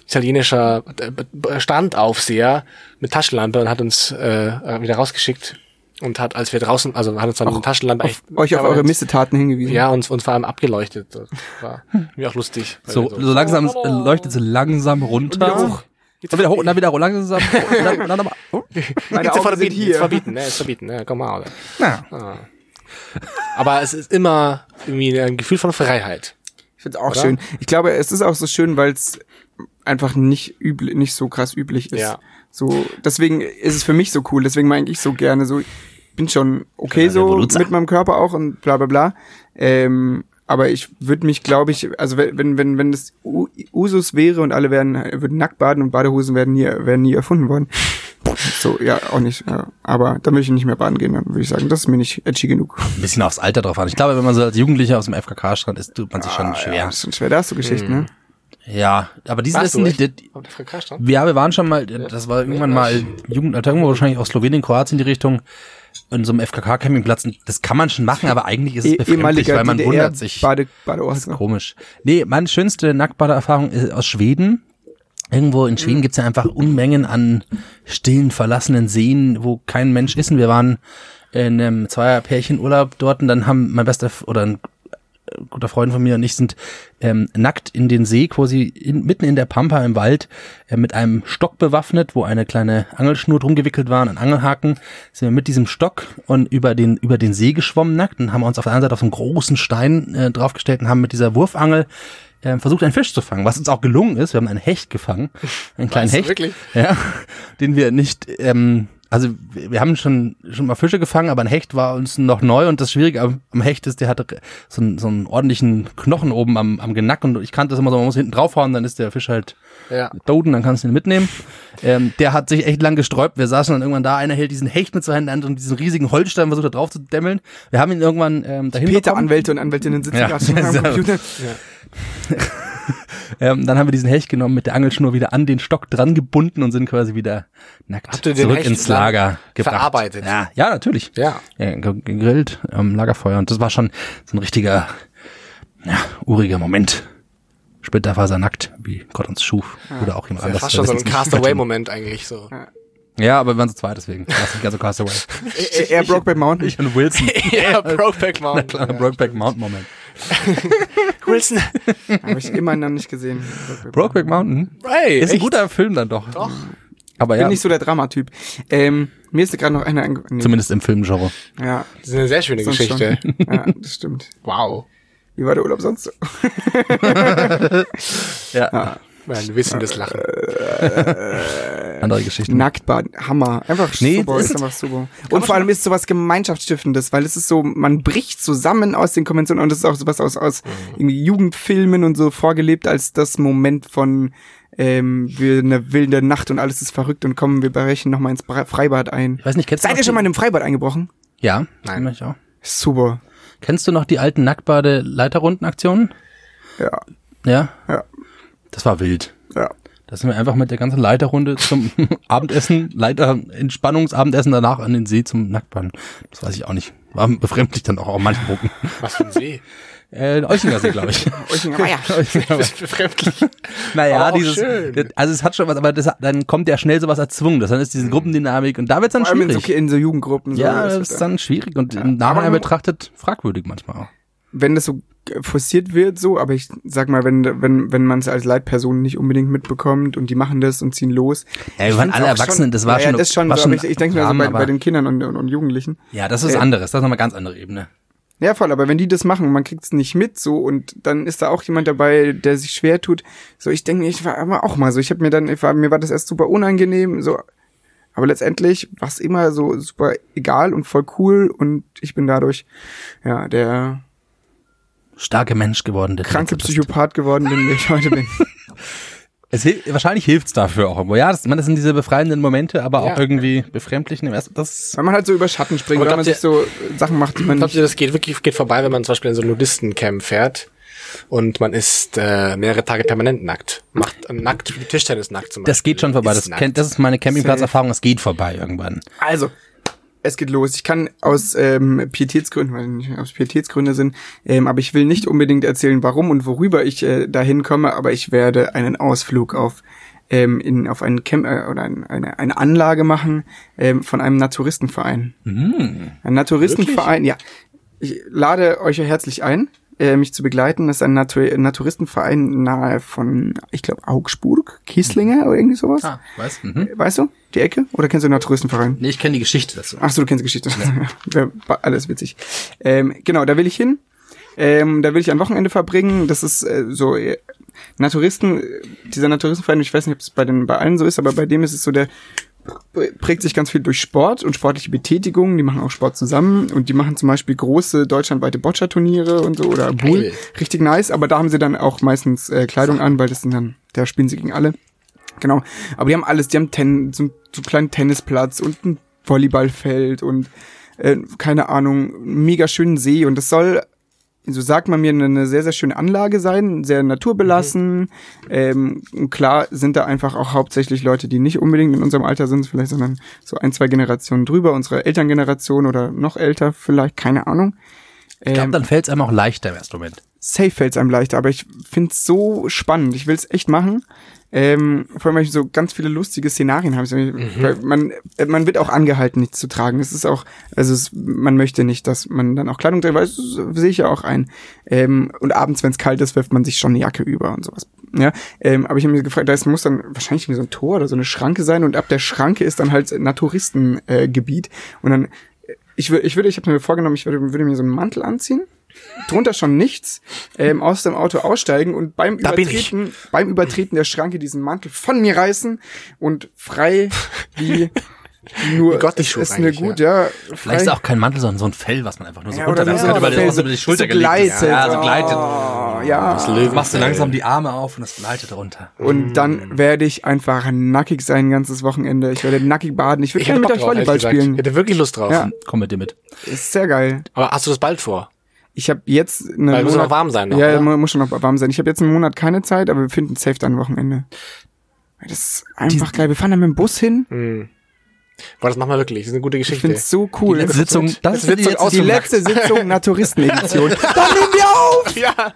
italienischer äh, Standaufseher mit Taschenlampe und hat uns äh, wieder rausgeschickt und hat, als wir draußen, also hat uns dann eine Taschenlampe Auf, euch auf eure Missetaten hingewiesen. ja, uns, uns vor allem abgeleuchtet. Das war mir auch lustig. So, wir so langsam äh, leuchtet sie langsam runter. wieder hoch. Und wieder hoch und dann wieder langsam. Und dann, dann nochmal. Oh. Meine Jetzt Augen verbieten, sind hier. jetzt verbieten, ne, jetzt verbieten, ne, komm mal. Oder? Ja. Ah. Aber es ist immer irgendwie ein Gefühl von Freiheit. Ich find's auch Oder? schön. Ich glaube, es ist auch so schön, weil es einfach nicht üblich, nicht so krass üblich ist. Ja. So, deswegen ist es für mich so cool. Deswegen mag ich so gerne so. Ich bin schon okay so Revoluzer. mit meinem Körper auch und bla bla bla. Ähm, Aber ich würde mich, glaube ich, also wenn, wenn, wenn, das U- Usus wäre und alle werden, würden nackt baden und Badehosen werden nie, werden nie erfunden worden. So, ja, auch nicht. Ja. Aber dann würde ich nicht mehr baden gehen, dann würde ich sagen, das ist mir nicht edgy genug. Ein bisschen aufs Alter drauf an. Ich glaube, wenn man so als Jugendlicher aus dem FKK-Strand ist, tut man sich schon Ah, schwer. Ja, das ist schon schwer, da hast du Geschichten, ne? Ja, aber diese Warst? Auf der FKK-Stand? Ja, wir waren schon mal, das war irgendwann mal Jugendalter, irgendwo wahrscheinlich aus Slowenien, Kroatien die Richtung, in so einem FKK-Campingplatz. Das kann man schon machen, aber eigentlich ist es Eh- befremdlich, weil man DDR wundert sich. Bade, Badeort. ne? Komisch. Nee, meine schönste Nacktbadeerfahrung ist aus Schweden. Irgendwo in Schweden gibt's ja einfach Unmengen an stillen, verlassenen Seen, wo kein Mensch ist. Und wir waren in einem Zweierpärchenurlaub dort und dann haben mein bester oder ein guter Freund von mir und ich sind ähm, nackt in den See, quasi in, mitten in der Pampa im Wald, äh, mit einem Stock bewaffnet, wo eine kleine Angelschnur drum gewickelt war und ein Angelhaken, sind wir mit diesem Stock und über den, über den See geschwommen nackt und haben uns auf der anderen Seite auf so einen großen Stein äh, draufgestellt und haben mit dieser Wurfangel ähm, versucht, einen Fisch zu fangen, was uns auch gelungen ist. Wir haben einen Hecht gefangen, einen kleinen Was? Hecht, Wirklich? ja, den wir nicht, ähm, also wir haben schon schon mal Fische gefangen, aber ein Hecht war uns noch neu und das Schwierige am, am Hecht ist, der hatte so einen, so einen ordentlichen Knochen oben am, am Genack und ich kannte das immer so, man muss hinten draufhauen, dann ist der Fisch halt Ja. dann kannst du ihn mitnehmen. Ähm, der hat sich echt lang gesträubt. Wir saßen dann irgendwann da, einer hält diesen Hecht mit zwei Händen und diesen riesigen Holzstein versucht da drauf zu dämmeln. Wir haben ihn irgendwann ähm, dahin Peter, bekommen. Anwälte und Anwältinnen sitzen Ja. gerade am Ja. Ähm, dann haben wir diesen Hecht genommen, mit der Angelschnur wieder an den Stock dran gebunden und sind quasi wieder nackt Habt ihr den zurück Hecht ins Lager gebracht. verarbeitet? Ja, ja, natürlich. Ja. ja ge- gegrillt am Lagerfeuer und das war schon so ein richtiger, ja, uriger Moment. Splitterfaser nackt, wie Gott uns schuf. Oder auch jemand Ja, anders. fast der schon so das ein Castaway-Moment eigentlich so. Ja, aber wir waren zu zweit, deswegen. Das ist nicht ganz so Castaway. Er, er Brokeback Mountain. Ich und Wilson. ja, Brokeback Mountain. Kleiner Brokeback Mountain Moment. Wilson. Habe ich immer noch nicht gesehen. Brokeback Mountain? Hey, Ist ein echt? guter Film dann doch. Doch. Aber Ich ja, bin nicht so der Dramatyp. Ähm, mir ist gerade noch einer nee, zumindest im Filmgenre. Ja, Das ist eine sehr schöne sonst Geschichte. Schon. Ja, das stimmt. Wow. Wie war der Urlaub sonst so? Ja, Ein wissendes Lachen. andere Geschichten. Nacktbaden, Hammer. Einfach Nee, super, ist ist- einfach super. Und vor allem ist sowas Gemeinschaftsstiftendes, weil es ist so, man bricht zusammen aus den Konventionen und das ist auch sowas aus, aus irgendwie Jugendfilmen und so vorgelebt als das Moment von ähm, wir eine wilde Nacht und alles ist verrückt und kommen, wir brechen nochmal ins Bre- Freibad ein. Ich weiß nicht, kennst du Seid ihr schon mal in einem Freibad eingebrochen? Ja, Nein. ich auch. Super. Kennst du noch die alten Nacktbade-Leiterrundenaktionen? Ja, Ja? ja, Das war wild. ja. Da sind wir einfach mit der ganzen Leiterrunde zum Abendessen, Leiter, Entspannungsabendessen danach an den See zum Nacktbaden. Das weiß ich auch nicht. War befremdlich dann auch auf manchen Punkten. Was für ein See. Äh, Euchinger See, glaube ich. Euchinger Meier. Befremdlich. Naja, Aber auch dieses, schön. das- also es hat schon was, aber das, dann kommt ja schnell sowas erzwungen. Das dann ist diese Gruppendynamik und da wird's dann Vor allem in so, schwierig. in so Jugendgruppen. So, ja, das ist dann schwierig und im Aber Nachhinein betrachtet fragwürdig manchmal auch. wenn das so forciert wird, so, aber ich sag mal, wenn, wenn, wenn man es als Leitperson nicht unbedingt mitbekommt und die machen das und ziehen los. Ja, wir waren alle Erwachsenen, schon, das war ja, schon- Ja, das schon, war so, schon ich, ich denke mir so Rahmen, bei, bei den Kindern und, und, und Jugendlichen. Ja, das ist Äh, anderes. Das ist nochmal ganz andere Ebene. Ja, voll, aber wenn die das machen und man kriegt's nicht mit, so, und dann ist da auch jemand dabei, der sich schwer tut, so, ich denke mir, ich war aber auch mal so, ich habe mir dann, ich war, mir war das erst super unangenehm, so, aber letztendlich war es immer so super egal und voll cool und ich bin dadurch, ja, der Starke Mensch geworden. Der kranke. Psychopath geworden bin, der ich heute bin. Es hil wahrscheinlich hilft's dafür auch irgendwo. Ja, das, man, das sind diese befreienden Momente, aber Ja. auch irgendwie befremdlich. Das, das Weil man halt so über Schatten springt, weil man sich so Sachen macht, die man Glaubt nicht ihr, das geht wirklich geht vorbei, wenn man zum Beispiel in so ein Nudistencamp fährt und man ist äh, mehrere Tage permanent nackt. Macht äh, nackt, Tischtennis nackt zum Beispiel. das geht schon vorbei. Das, kennt, das ist meine Campingplatzerfahrung. Es geht vorbei irgendwann. Also, es geht los. Ich kann aus ähm, Pietätsgründen, weil nicht aus Pietätsgründe sind, ähm, aber ich will nicht unbedingt erzählen, warum und worüber ich äh, dahin komme, aber ich werde einen Ausflug auf ähm, in auf einen Camp äh, oder ein, eine eine Anlage machen ähm, von einem Naturistenverein. Ein Naturistenverein, ja. Ich lade euch herzlich ein, äh, mich zu begleiten. Das ist ein Natu Naturistenverein nahe von, ich glaube, Augsburg, Kieslinger oder irgendwie sowas. weißt mhm. Weißt du, die Ecke? Oder kennst du den Naturistenverein? Nee, ich kenne die Geschichte dazu. Ach so, du kennst Geschichte. Ja. Alles witzig. Ähm, genau, da will ich hin. Ähm, da will ich ein Wochenende verbringen. Das ist äh, so äh, Naturisten, äh, dieser Naturistenverein, ich weiß nicht, ob es bei den bei allen so ist, aber bei dem ist es so der prägt sich ganz viel durch Sport und sportliche Betätigung. Die machen auch Sport zusammen und die machen zum Beispiel große deutschlandweite Boccia-Turniere und so oder Bull. Richtig nice, aber da haben sie dann auch meistens äh, Kleidung an, weil das sind dann, da spielen sie gegen alle. Genau. Aber die haben alles, die haben Ten, so, so einen kleinen Tennisplatz und ein Volleyballfeld und äh, keine Ahnung, einen mega schönen See und das soll so sagt man mir, eine sehr, sehr schöne Anlage sein, sehr naturbelassen. Ähm, und klar sind da einfach auch hauptsächlich Leute, die nicht unbedingt in unserem Alter sind, vielleicht, sondern so ein, zwei Generationen drüber, unsere Elterngeneration oder noch älter vielleicht, keine Ahnung. Ich glaube, dann fällt es einem auch leichter im ersten Moment. Safe fällt's einem leichter, aber ich find's so spannend. Ich will's echt machen. Ähm, vor allem, so ganz viele lustige Szenarien habe. Weil Man, äh, man wird auch angehalten, nichts zu tragen. Es ist auch, also es, man möchte nicht, dass man dann auch Kleidung trägt, weil das sehe ich ja auch ein. Ähm, und abends, wenn es kalt ist, wirft man sich schon eine Jacke über und sowas. Ja, ähm, aber ich habe mir gefragt, da ist- muss dann wahrscheinlich so ein Tor oder so eine Schranke sein und ab der Schranke ist dann halt Naturistengebiet äh, und dann äh, ich würde, ich würde, ich habe mir vorgenommen, ich würde, würde mir so einen Mantel anziehen, drunter schon nichts, ähm, aus dem Auto aussteigen und beim Da. Übertreten, beim Übertreten der Schranke diesen Mantel von mir reißen und frei wie nur Wie es ist mir eigentlich, gut, ja. Vielleicht frei. ist auch kein Mantel, sondern so ein Fell, was man einfach nur so ja, runterwerfen so kann, über, die, über die Schulter so gelegt ist. gleitet. Ja, so gleitet. Oh, ja. Du machst du langsam die Arme auf und das gleitet runter. Und dann werde ich einfach nackig sein, ein ganzes Wochenende. Ich werde nackig baden. Ich würde gerne mit euch Volleyball spielen. Ich hätte wirklich Lust drauf. Ja. Komm mit dir mit. Ist sehr geil. Aber hast du das bald vor? Ich habe jetzt einen Weil muss Monat, noch warm sein noch, Ja, oder? mu- muss schon noch warm sein. Ich habe jetzt einen Monat keine Zeit, aber wir finden safe dann Wochenende. Das ist einfach geil. Wir fahren da mit dem Bus hin. Hm. Boah, das machen wir wirklich. Das ist eine gute Ich Geschichte. find's so cool. Die letzte Sitzung, das Das ist wird die aus- die letzte Sitzung Naturisten-Edition. Dann nehmen wir auf! ja.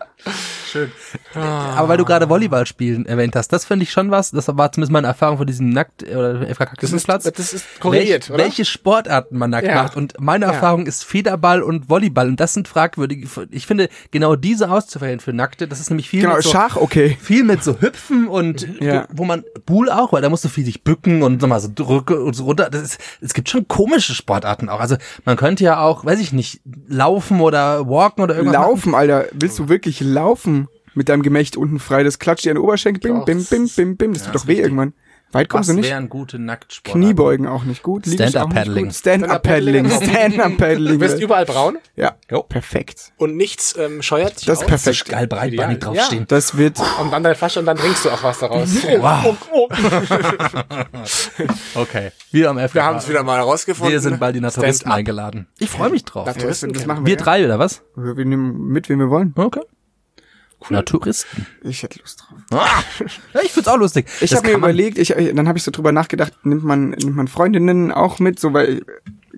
Aber weil du gerade Volleyball spielen erwähnt hast, das finde ich schon was. Das war zumindest meine Erfahrung von diesem Nackt- oder Das FKK-Platz. das ist korreliert, Welch, oder? welche Sportarten man nackt Ja. macht. Und meine Ja. Erfahrung ist Federball und Volleyball. Und das sind fragwürdige. Ich finde, genau diese auszuwählen für Nackte, das ist nämlich viel Genau, mit so, Schach, okay. viel mit so Hüpfen und Ja. wo man Bull auch, weil da musst du viel sich bücken und nochmal so drücke und so runter. Das ist, es gibt schon komische Sportarten auch. Also man könnte ja auch, weiß ich nicht, laufen oder walken oder irgendwas. machen. Laufen, Alter. Willst du wirklich laufen? Mit deinem Gemächt unten frei. Das klatscht dir an den Oberschenkel. Bim, bim, bim, bim, bim. Das tut doch weh irgendwann. Weit kommst Was du nicht. wären gute Nacktsportarten? Kniebeugen auch nicht gut. Stand-up-Paddling. Stand-up-Paddling. Stand-up-Paddling. Du wirst überall braun Jo. Perfekt. und nichts ähm, scheuert dich Das ist aus. perfekt. Geil breitbeinig Ideal. draufstehen. Das wird, Und dann deine Flasche und dann trinkst du auch was daraus. Wow. Oh, oh. Okay. Wir am FKK. Wir haben es wieder mal herausgefunden. Wir sind bald die Naturisten eingeladen. Ich freue mich drauf. Naturisten. das machen wir. Wir drei oder was? Wir nehmen mit, wen wir wollen. Okay. Naturisten. Ich hätte Lust drauf. Ah, ich find's auch lustig. Ich habe mir überlegt, ich, dann habe ich so drüber nachgedacht, nimmt man, nimmt man Freundinnen auch mit, so weil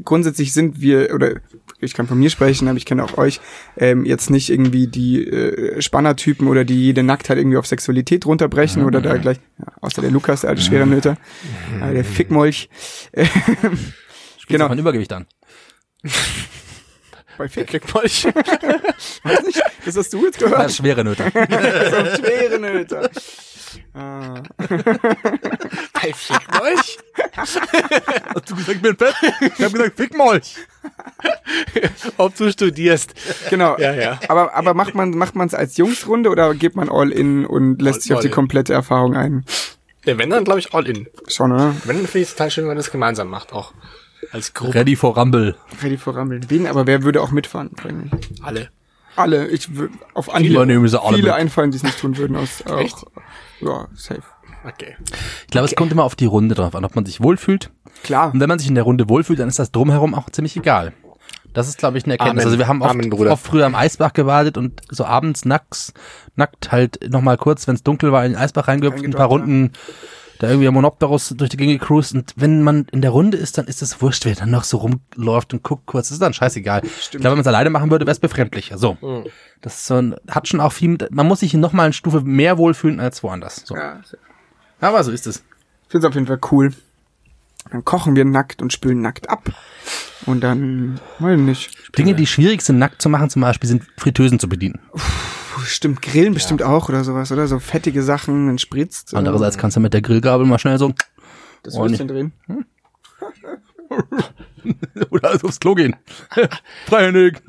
grundsätzlich sind wir, oder ich kann von mir sprechen, aber ich kenne auch euch, ähm, jetzt nicht irgendwie die äh, Spannertypen oder die jede Nacktheit irgendwie auf Sexualität runterbrechen oder da gleich, ja, außer der Lukas, der alte schwere Nöter, äh, der Fickmolch. Spielst genau. Übergewicht an. Bei Fick, Fickmolch. weiß nicht, das hast du jetzt gehört? schwere Nöte. so schwere Nöter. Ah. Bei Fickmolch? Hast du gesagt, ich bin fett? Ich hab gesagt, fick mal euch. Ob du studierst. Genau. Ja, ja. Aber, aber macht man macht man es als Jungsrunde oder geht man all in und lässt All- sich auf die komplette Erfahrung ein? Ja, wenn dann, glaube ich, all in. Schon, oder? Wenn, dann finde ich es total schön, wenn man das gemeinsam macht, auch. Als Gruppe. Ready for Rumble. Ready for Rumble. Wen, aber wer würde auch mitfahren? Mich. Alle. Alle. Ich würde auf Anhieb Viele nehmen sie alle viele mit. einfallen, die es nicht tun würden. Aus, auch, Echt? Ja, safe. Okay. Ich glaube, es kommt immer auf die Runde drauf an, ob man sich wohlfühlt. Klar. Und wenn man sich in der Runde wohlfühlt, dann ist das drumherum auch ziemlich egal. Das ist, glaube ich, eine Erkenntnis. Amen. Also wir haben oft, Amen, oft früher am Eisbach gebadet und so abends nacks, nackt halt nochmal kurz, wenn es dunkel war, in den Eisbach reingehüpft, ein paar Runden da irgendwie am Monopterus durch die Gänge cruised. Und wenn man in der Runde ist, dann ist es wurscht, wer dann noch so rumläuft und guckt kurz. Das ist dann scheißegal. Ich glaube, wenn man es alleine machen würde, wäre es befremdlicher. So. Mhm. Das so ein, hat schon auch viel mit, man muss sich noch mal eine Stufe mehr wohlfühlen als woanders. So. Ja. Aber so ist es. Ich finde es auf jeden Fall cool. Dann kochen wir nackt und spülen nackt ab. Und dann, weiß ich nicht. Dinge, die schwierig sind, nackt zu machen, zum Beispiel, sind Fritteusen zu bedienen. Puh, stimmt, Grillen bestimmt auch oder sowas, oder? So fettige Sachen, dann spritzt. Andererseits kannst du mit der Grillgabel mal schnell so. das Oh, Würstchen drehen. Oder also aufs Klo gehen. Freihennig.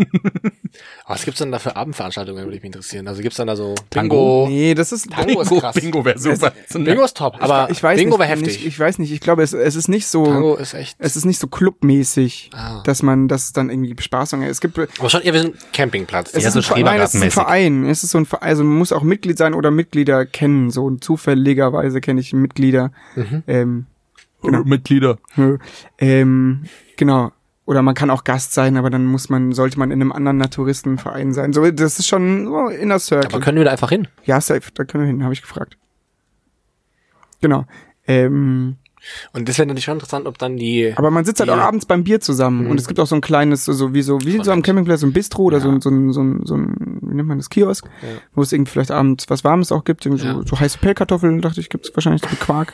Aber was gibt's denn da für Abendveranstaltungen, würde ich mich interessieren? Also gibt's dann da so Tango? Bingo? Nee, das ist Tango ist Bingo, krass. Bingo wäre super. Bingo ist top, aber ich weiß Bingo nicht, wäre heftig. Nicht, ich weiß nicht, ich glaube, es, es ist nicht so, Tango ist echt. es ist nicht so clubmäßig, Ah. dass man das dann irgendwie Bespaßung, es gibt, Aber schon eher wie so ein Campingplatz. es Ja, ist so ein Verein, nein, es ist ein. Verein, es ist so ein Verein, also man muss auch Mitglied sein oder Mitglieder kennen, so zufälligerweise kenne ich Mitglieder, Mhm. ähm, Genau. Mitglieder. Ähm, genau. Oder man kann auch Gast sein, aber dann muss man, sollte man in einem anderen Naturistenverein sein. So, das ist schon so Inner Circle. aber können wir da einfach hin? ja, safe, da können wir hin, habe ich gefragt. Genau. Ähm, Und das wäre natürlich schon interessant, ob dann die. aber man sitzt halt auch abends beim Bier zusammen Mhm. und es gibt auch so ein kleines, so, so wie so, wie so am Campingplatz, so ein Bistro oder so, ein- so, ein, so, ein, so ein, wie nennt man das, Kiosk, wo es irgendwie vielleicht abends was Warmes auch gibt, irgendwie Ja. so, so heiße Pellkartoffeln, dachte ich, gibt's wahrscheinlich mit Quark.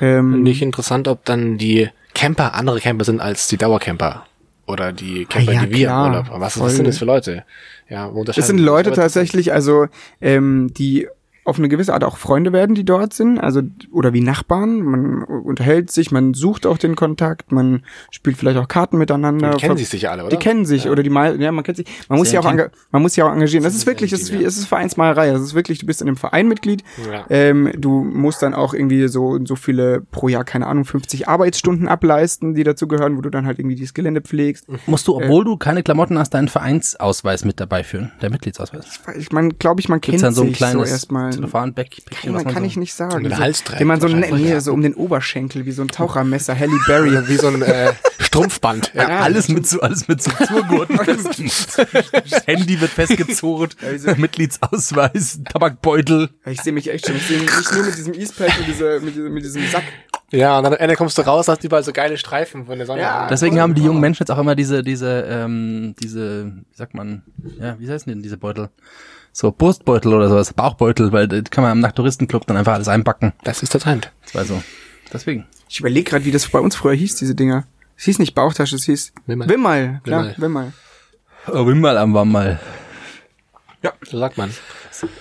Ähm, Nicht interessant, ob dann die Camper andere Camper sind als die Dauercamper. Oder die Camper, Ah ja, die wir klar. Urlaub haben. Was, was sind das für Leute? Ja, Es sind Leute tatsächlich, also ähm, die auf eine gewisse Art auch Freunde werden, die dort sind, also oder wie Nachbarn. Man unterhält sich, man sucht auch den Kontakt, man spielt vielleicht auch Karten miteinander. Die kennen sich sicher alle, oder? Die kennen sich oder die mal, ja, man kennt sich. Man muss sich auch, man muss sich auch engagieren. Das Das ist wirklich, es ist wie, ja. es ist Vereinsmalerei. Das ist wirklich, du bist in einem Verein Mitglied. Ja. Ähm, du musst dann auch irgendwie so so viele pro Jahr, keine Ahnung, 50 Arbeitsstunden ableisten, die dazu gehören, wo du dann halt irgendwie dieses Gelände pflegst. Musst du, obwohl du keine Klamotten hast, deinen Vereinsausweis mit dabei führen. Der Mitgliedsausweis. Ich meine, glaube ich, man kennt Gibt's dann so ein sich kleines so erstmal. Zellophan-Päckchen, man kann so- ich nicht sagen. So, Hals trägt den man so, ne, nee, so um den Oberschenkel, wie so ein Tauchermesser, Halle Berry. Wie so ein äh, Strumpfband. Ja. Ja, alles mit so, alles mit so Zurgurten. Handy wird festgezurrt, Also- Mitgliedsausweis, Tabakbeutel. Ich sehe mich echt schon. Ich sehe mich nur mit diesem Eastpack, mit, dieser, mit, diesem, mit diesem Sack. ja, und dann am Ende kommst du raus, hast überall so geile Streifen von der Sonne. Ja. Deswegen haben die jungen Menschen jetzt auch immer diese, diese, ähm, diese, wie sagt man, ja, wie heißen denn diese Beutel? So Brustbeutel oder sowas, Bauchbeutel, weil das kann man im Nachttouristenclub dann einfach alles einpacken. Das ist der Trend. Das war so. Deswegen. Ich überlege gerade, wie das bei uns früher hieß, diese Dinger. Es hieß nicht Bauchtasche, es hieß Wimmerl. Wimmerl. Klar, Wimmerl. Wimmerl. Oh, Wimmerl am Wammerl. So sagt man.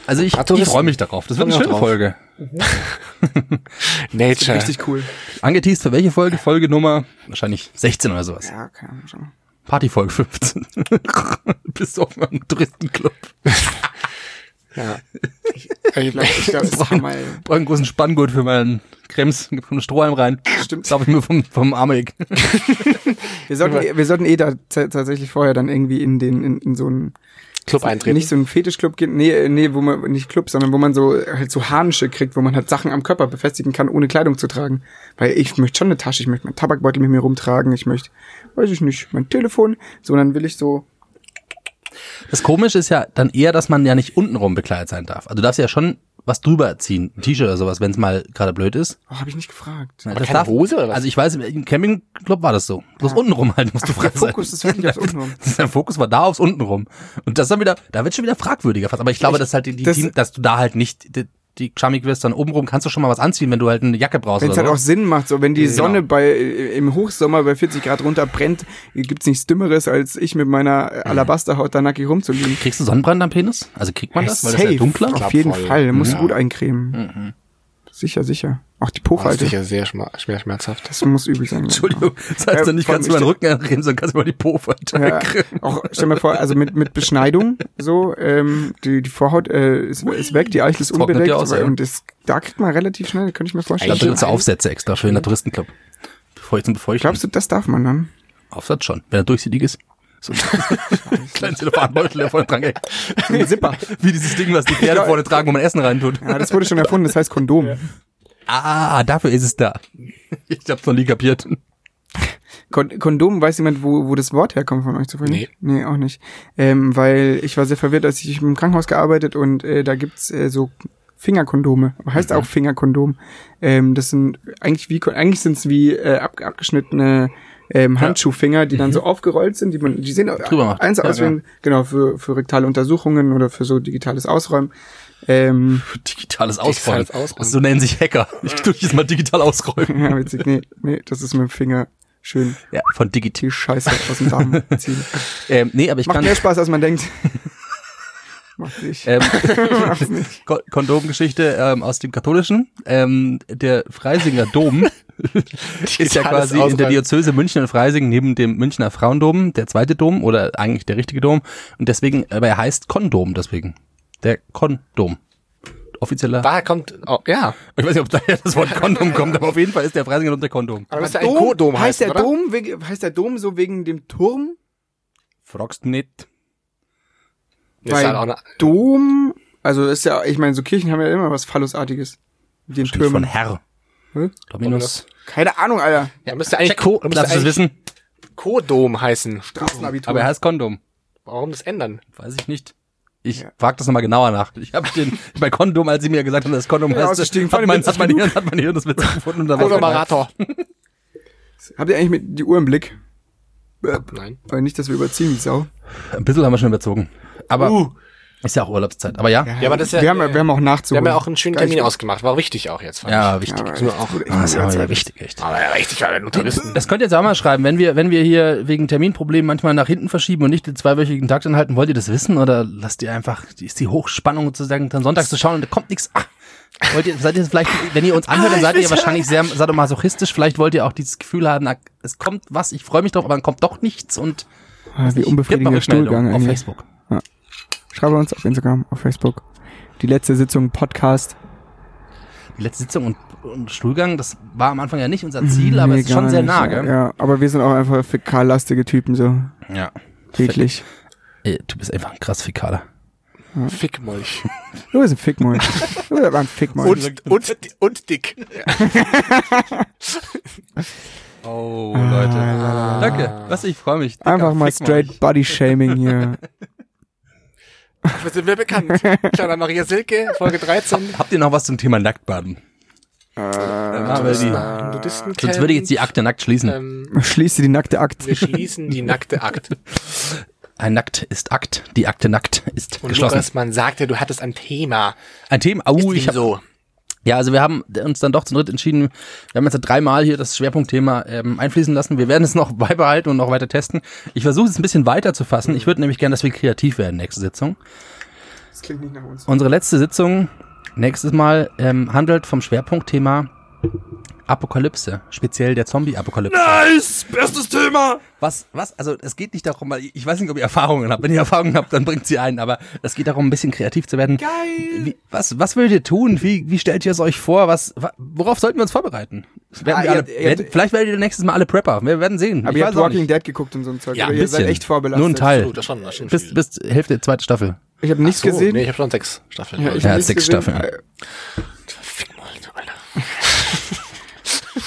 Also ich, ich freue mich darauf. Das wird eine schöne drauf. Folge. Nature. Richtig cool. Angeteased für welche Folge? Folge Nummer wahrscheinlich 16 oder sowas. Ja, keine Ahnung schon. Partyfolge 15. Bist du auf einem Touristenclub. Ja. Ich glaube, ich glaub, mal. Brauche einen großen Spanngurt für meinen Krems, gib einen Strohhalm rein. Stimmt. Darf ich mir vom, vom Amig. Wir sollten, wir sollten eh da tatsächlich vorher dann irgendwie in den, in, in so einen Club eintreten. Nicht so einen Fetischclub gehen, nee, nee, wo man, nicht Club, sondern wo man so halt so Harnische kriegt, wo man halt Sachen am Körper befestigen kann, ohne Kleidung zu tragen. Weil ich möchte schon eine Tasche, ich möchte meinen Tabakbeutel mit mir rumtragen, ich möchte, weiß ich nicht, mein Telefon, so, dann will ich so, Das Komische ist ja dann eher, dass man ja nicht untenrum bekleidet sein darf. Also du darfst ja schon was drüber ziehen, ein T-Shirt oder sowas, wenn es mal gerade blöd ist. oh, habe ich nicht gefragt. Ja, Aber das keine darf- Hose oder was? Also ich weiß, im Campingclub war das so. Bloß untenrum halt musst du frei Der sein. Fokus ist wirklich aufs Untenrum. Der Fokus war da aufs untenrum. Und das ist dann wieder, da wird schon wieder fragwürdiger fast. Aber ich glaube, dass halt die, die das- Team, dass du da halt nicht die, schamig wirst, dann obenrum kannst du schon mal was anziehen, wenn du halt eine Jacke brauchst Wenn es halt auch so. Sinn macht, so wenn die Genau. Sonne bei äh, im Hochsommer bei 40 Grad runter brennt, gibt's nichts Dümmeres, als ich mit meiner Alabasterhaut da nackig rumzuliegen. Kriegst du Sonnenbrand am Penis? Also kriegt man das? Weil das ist Safe. ja dunkler. Auf jeden. Fall, muss Ja. gut eincremen. Sicher, sicher. Auch die Oh, das ist Pofalte. sicher sehr schma schwer schmerzhaft. Das muss übel sein. Entschuldigung, das heißt Ja, dann nicht, kannst du allem meinen Rücken eincremen, sondern kannst du mal die Po-Falte Ja, auch stell mir vor, also mit, mit Beschneidung, so, ähm, die, die Vorhaut äh, ist, ist weg, die Eichel ist unbedeckt, aus, weil- und das, da kriegt man relativ schnell, könnte ich mir Ich glaube, vorstellen. da gibt's Aufsätze extra für den Naturistenclub. Bevor ich Befeuchten. Glaubst du, das darf man dann? Aufsatz schon, wenn er durchsichtig ist. So ein kleines Telefonbeutel, der vorne dran hängt. So ein Zipper. Wie dieses Ding, was die Pferde vorne tragen, wo man Essen reintut. Ja, das wurde schon erfunden, das heißt Kondom. Ah, dafür ist es da. Ich hab's noch nie kapiert. Kon Kondom, weiß jemand, wo, wo das Wort herkommt von euch zufällig? Nee. Nee, auch nicht. Ähm, weil ich war sehr verwirrt, als ich im Krankenhaus gearbeitet und äh, da gibt's äh, so Fingerkondome. Heißt auch Fingerkondom. Ähm, das sind eigentlich wie eigentlich sind's wie äh, ab, abgeschnittene ähm, Handschuhfinger, die dann so aufgerollt sind, die man, die sehen Drüber macht. eins aus, wenn, genau, für, für rektale Untersuchungen oder für so digitales Ausräumen. Ähm, Digitales Ausräumen. Digitales Ausräumen. Das so nennen sich Hacker. Ich tu jetzt mal digital ausräumen. ja, witzig, nee, nee, das ist mit dem Finger schön Ja, von digital. Scheiße aus dem Darm ziehen. Ähm, nee, aber ich Macht kann, mehr Spaß, als man denkt. Macht nicht. Ähm, Ko- Kondomgeschichte ähm, aus dem Katholischen. Ähm, der Freisinger Dom ist ja quasi in der. Diözese München und Freising neben dem Münchner Frauendom der zweite Dom oder eigentlich der richtige Dom. Und deswegen, aber er heißt Kondom deswegen. Der Kondom. Offizieller. Daher kommt, oh, ja. Ich weiß nicht, ob daher das Wort Kondom kommt, aber auf jeden Fall ist der Freisinger Dom der Kondom. Aber müsste ein Co-Dom heißt heißen, der oder? Dom, wegen, heißt der Dom so wegen dem Turm? Fragst nicht. Weil halt auch eine, Dom, also ist ja, ich meine, so Kirchen haben ja immer was Phallusartiges. Mit den Von Türmen. Herr. Hm? Dominus. Keine Ahnung, Alter. ja, müsste eigentlich Co, müsste Lass es eigentlich wissen. Co-Dom heißen. Straßenabitur. Aber er heißt Kondom. Warum das ändern? Weiß ich nicht. Ich Ja. frag das nochmal genauer nach. Ich habe den bei Kondom, als sie mir gesagt haben, dass Kondom Ja, heißt, hat mein, ich hat, mein Hirn, hat mein Hirn das witzig gefunden. Und da. Marator. Habt ihr eigentlich mit die Uhr im Blick? Äh, Nein. Aber nicht, dass wir überziehen, wie Sau. Ein bisschen haben wir schon überzogen. Aber Uh. ist ja auch Urlaubszeit. Aber ja. Ja, aber das ist ja, wir, haben, wir haben auch Wir nachzuholen. haben ja auch einen schönen Termin ausgemacht. War wichtig auch jetzt. fand Ja, Ja, wichtig. aber. Nur auch. Ah, das ist ja Zeit. wichtig, echt. Aber ja, richtig, weil wir nur Touristen. Das könnt ihr jetzt auch mal schreiben, wenn wir, wenn wir hier wegen Terminproblemen manchmal nach hinten verschieben und nicht den zweiwöchigen Takt anhalten, wollt ihr das wissen oder lasst ihr einfach, ist die Hochspannung sozusagen dann sonntags zu schauen und da kommt nichts. Ah, wollt ihr, seid ihr vielleicht, wenn ihr uns anhört, dann seid ihr wahrscheinlich sehr sadomasochistisch, vielleicht wollt ihr auch dieses Gefühl haben, na, es kommt was, ich freue mich drauf, aber dann kommt doch nichts und Ah, wie unbefriedigender Stuhlgang auf eigentlich. Facebook. Schreibe uns auf Instagram, auf Facebook. Die letzte Sitzung Podcast. Die letzte Sitzung und, und Stuhlgang, das war am Anfang ja nicht unser Ziel, aber Nee, es ist schon sehr nah, gell? Ja, aber wir sind auch einfach fäkallastige Typen, so. Ja. Wirklich. Ey, du bist einfach ein krass Fäkaler. Fickmolch. Du bist ein Fickmäul. Du bist aber ein Fickmäul. Und, und, und dick. Oh, Leute. Danke. Was, ich freue mich. Dicker Einfach mal Fick straight Body Shaming hier. Dafür sind wir bekannt. Kleiner Maria Silke, Folge 13. Habt ihr noch was zum Thema Nacktbaden? äh, Nudisten sonst würde ich jetzt die Akte nackt schließen. ähm, schließt die nackte Akt. Wir schließen die nackte Akt. Ein Nackt ist Akt, die Akte nackt ist Und geschlossen. Lukas, man sagte, du hattest ein Thema. Ein Thema, oh, Ist ich ihm hab, so. Ja, also wir haben uns dann doch zu dritt entschieden, wir haben jetzt dreimal hier das Schwerpunktthema ähm, einfließen lassen. Wir werden es noch beibehalten und noch weiter testen. Ich versuche es ein bisschen weiter zu fassen. Ich würde nämlich gerne, dass wir kreativ werden nächste Sitzung. Das klingt nicht nach uns. Unsere letzte Sitzung nächstes Mal ähm, handelt vom Schwerpunktthema Apokalypse, speziell der Zombie-Apokalypse. Nice! Bestes Thema! Was, was, also es geht nicht darum, weil ich weiß nicht, ob ihr Erfahrungen habt. Wenn ihr Erfahrungen habt, dann bringt sie ein, aber es geht darum, ein bisschen kreativ zu werden. Geil! Wie, was, was würdet ihr tun? Wie, wie stellt ihr es euch vor? Was, wa- worauf sollten wir uns vorbereiten? Werden Ah, wir ihr alle, habt- ihr werden, vielleicht werdet ihr nächstes Mal alle Prepper. Wir werden sehen. Aber ich ihr habt Walking nicht. Dead geguckt und so ein Zeug. Ja, ein ihr seid echt vorbelastet. Nur ein Teil. Oh, das schon, das schon bis, bis Hälfte zweite Staffel. Ich habe nichts So, gesehen. Nee, ich habe schon sechs Staffeln. Ja, ich Ja, sechs gesehen. Staffeln.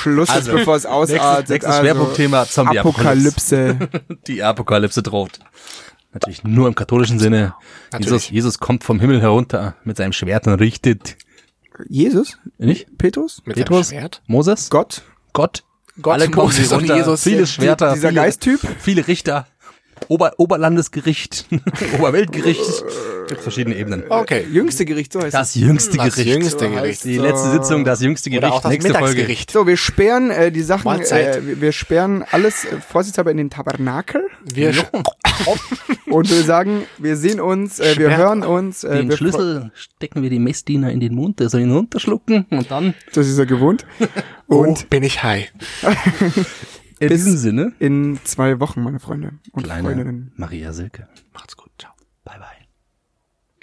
Schluss jetzt, Also, bevor es ausartet. Nächstes, Also, Schwerpunktthema Zombie-Apokalypse. Apokalypse. Die Apokalypse droht. Natürlich nur im katholischen Sinne. Natürlich. Jesus, Jesus kommt vom Himmel herunter mit seinem Schwert und richtet. Jesus? Nicht? Petrus? Mit Petrus? seinem Schwert? Moses? Gott? Gott? Gott, Alle kommen Moses und. Jesus. Viele Die- Schwerter. Dieser viele, Geisttyp? Viele Richter. Ober, Oberlandesgericht. Oberweltgericht. Gibt verschiedene Ebenen. Okay. Jüngste Gericht, so heißt Das jüngste Das Gericht. jüngste So Gericht. Die letzte Sitzung, das jüngste Gericht. Oder auch das nächste Folge. So, wir sperren äh, die Sachen, äh, wir- sperren alles äh, vorsichtshalber in den Tabernakel Wir und wir sagen, wir sehen uns, äh, wir hören uns. Äh, Den wir Schlüssel stecken wir dem Messdiener in den Mund, der soll ihn runterschlucken und dann Das ist er gewohnt. und Und oh, bin ich high. in Bis- diesem Sinne in zwei Wochen, meine Freunde und kleine Freundinnen. Maria Silke. Macht's gut.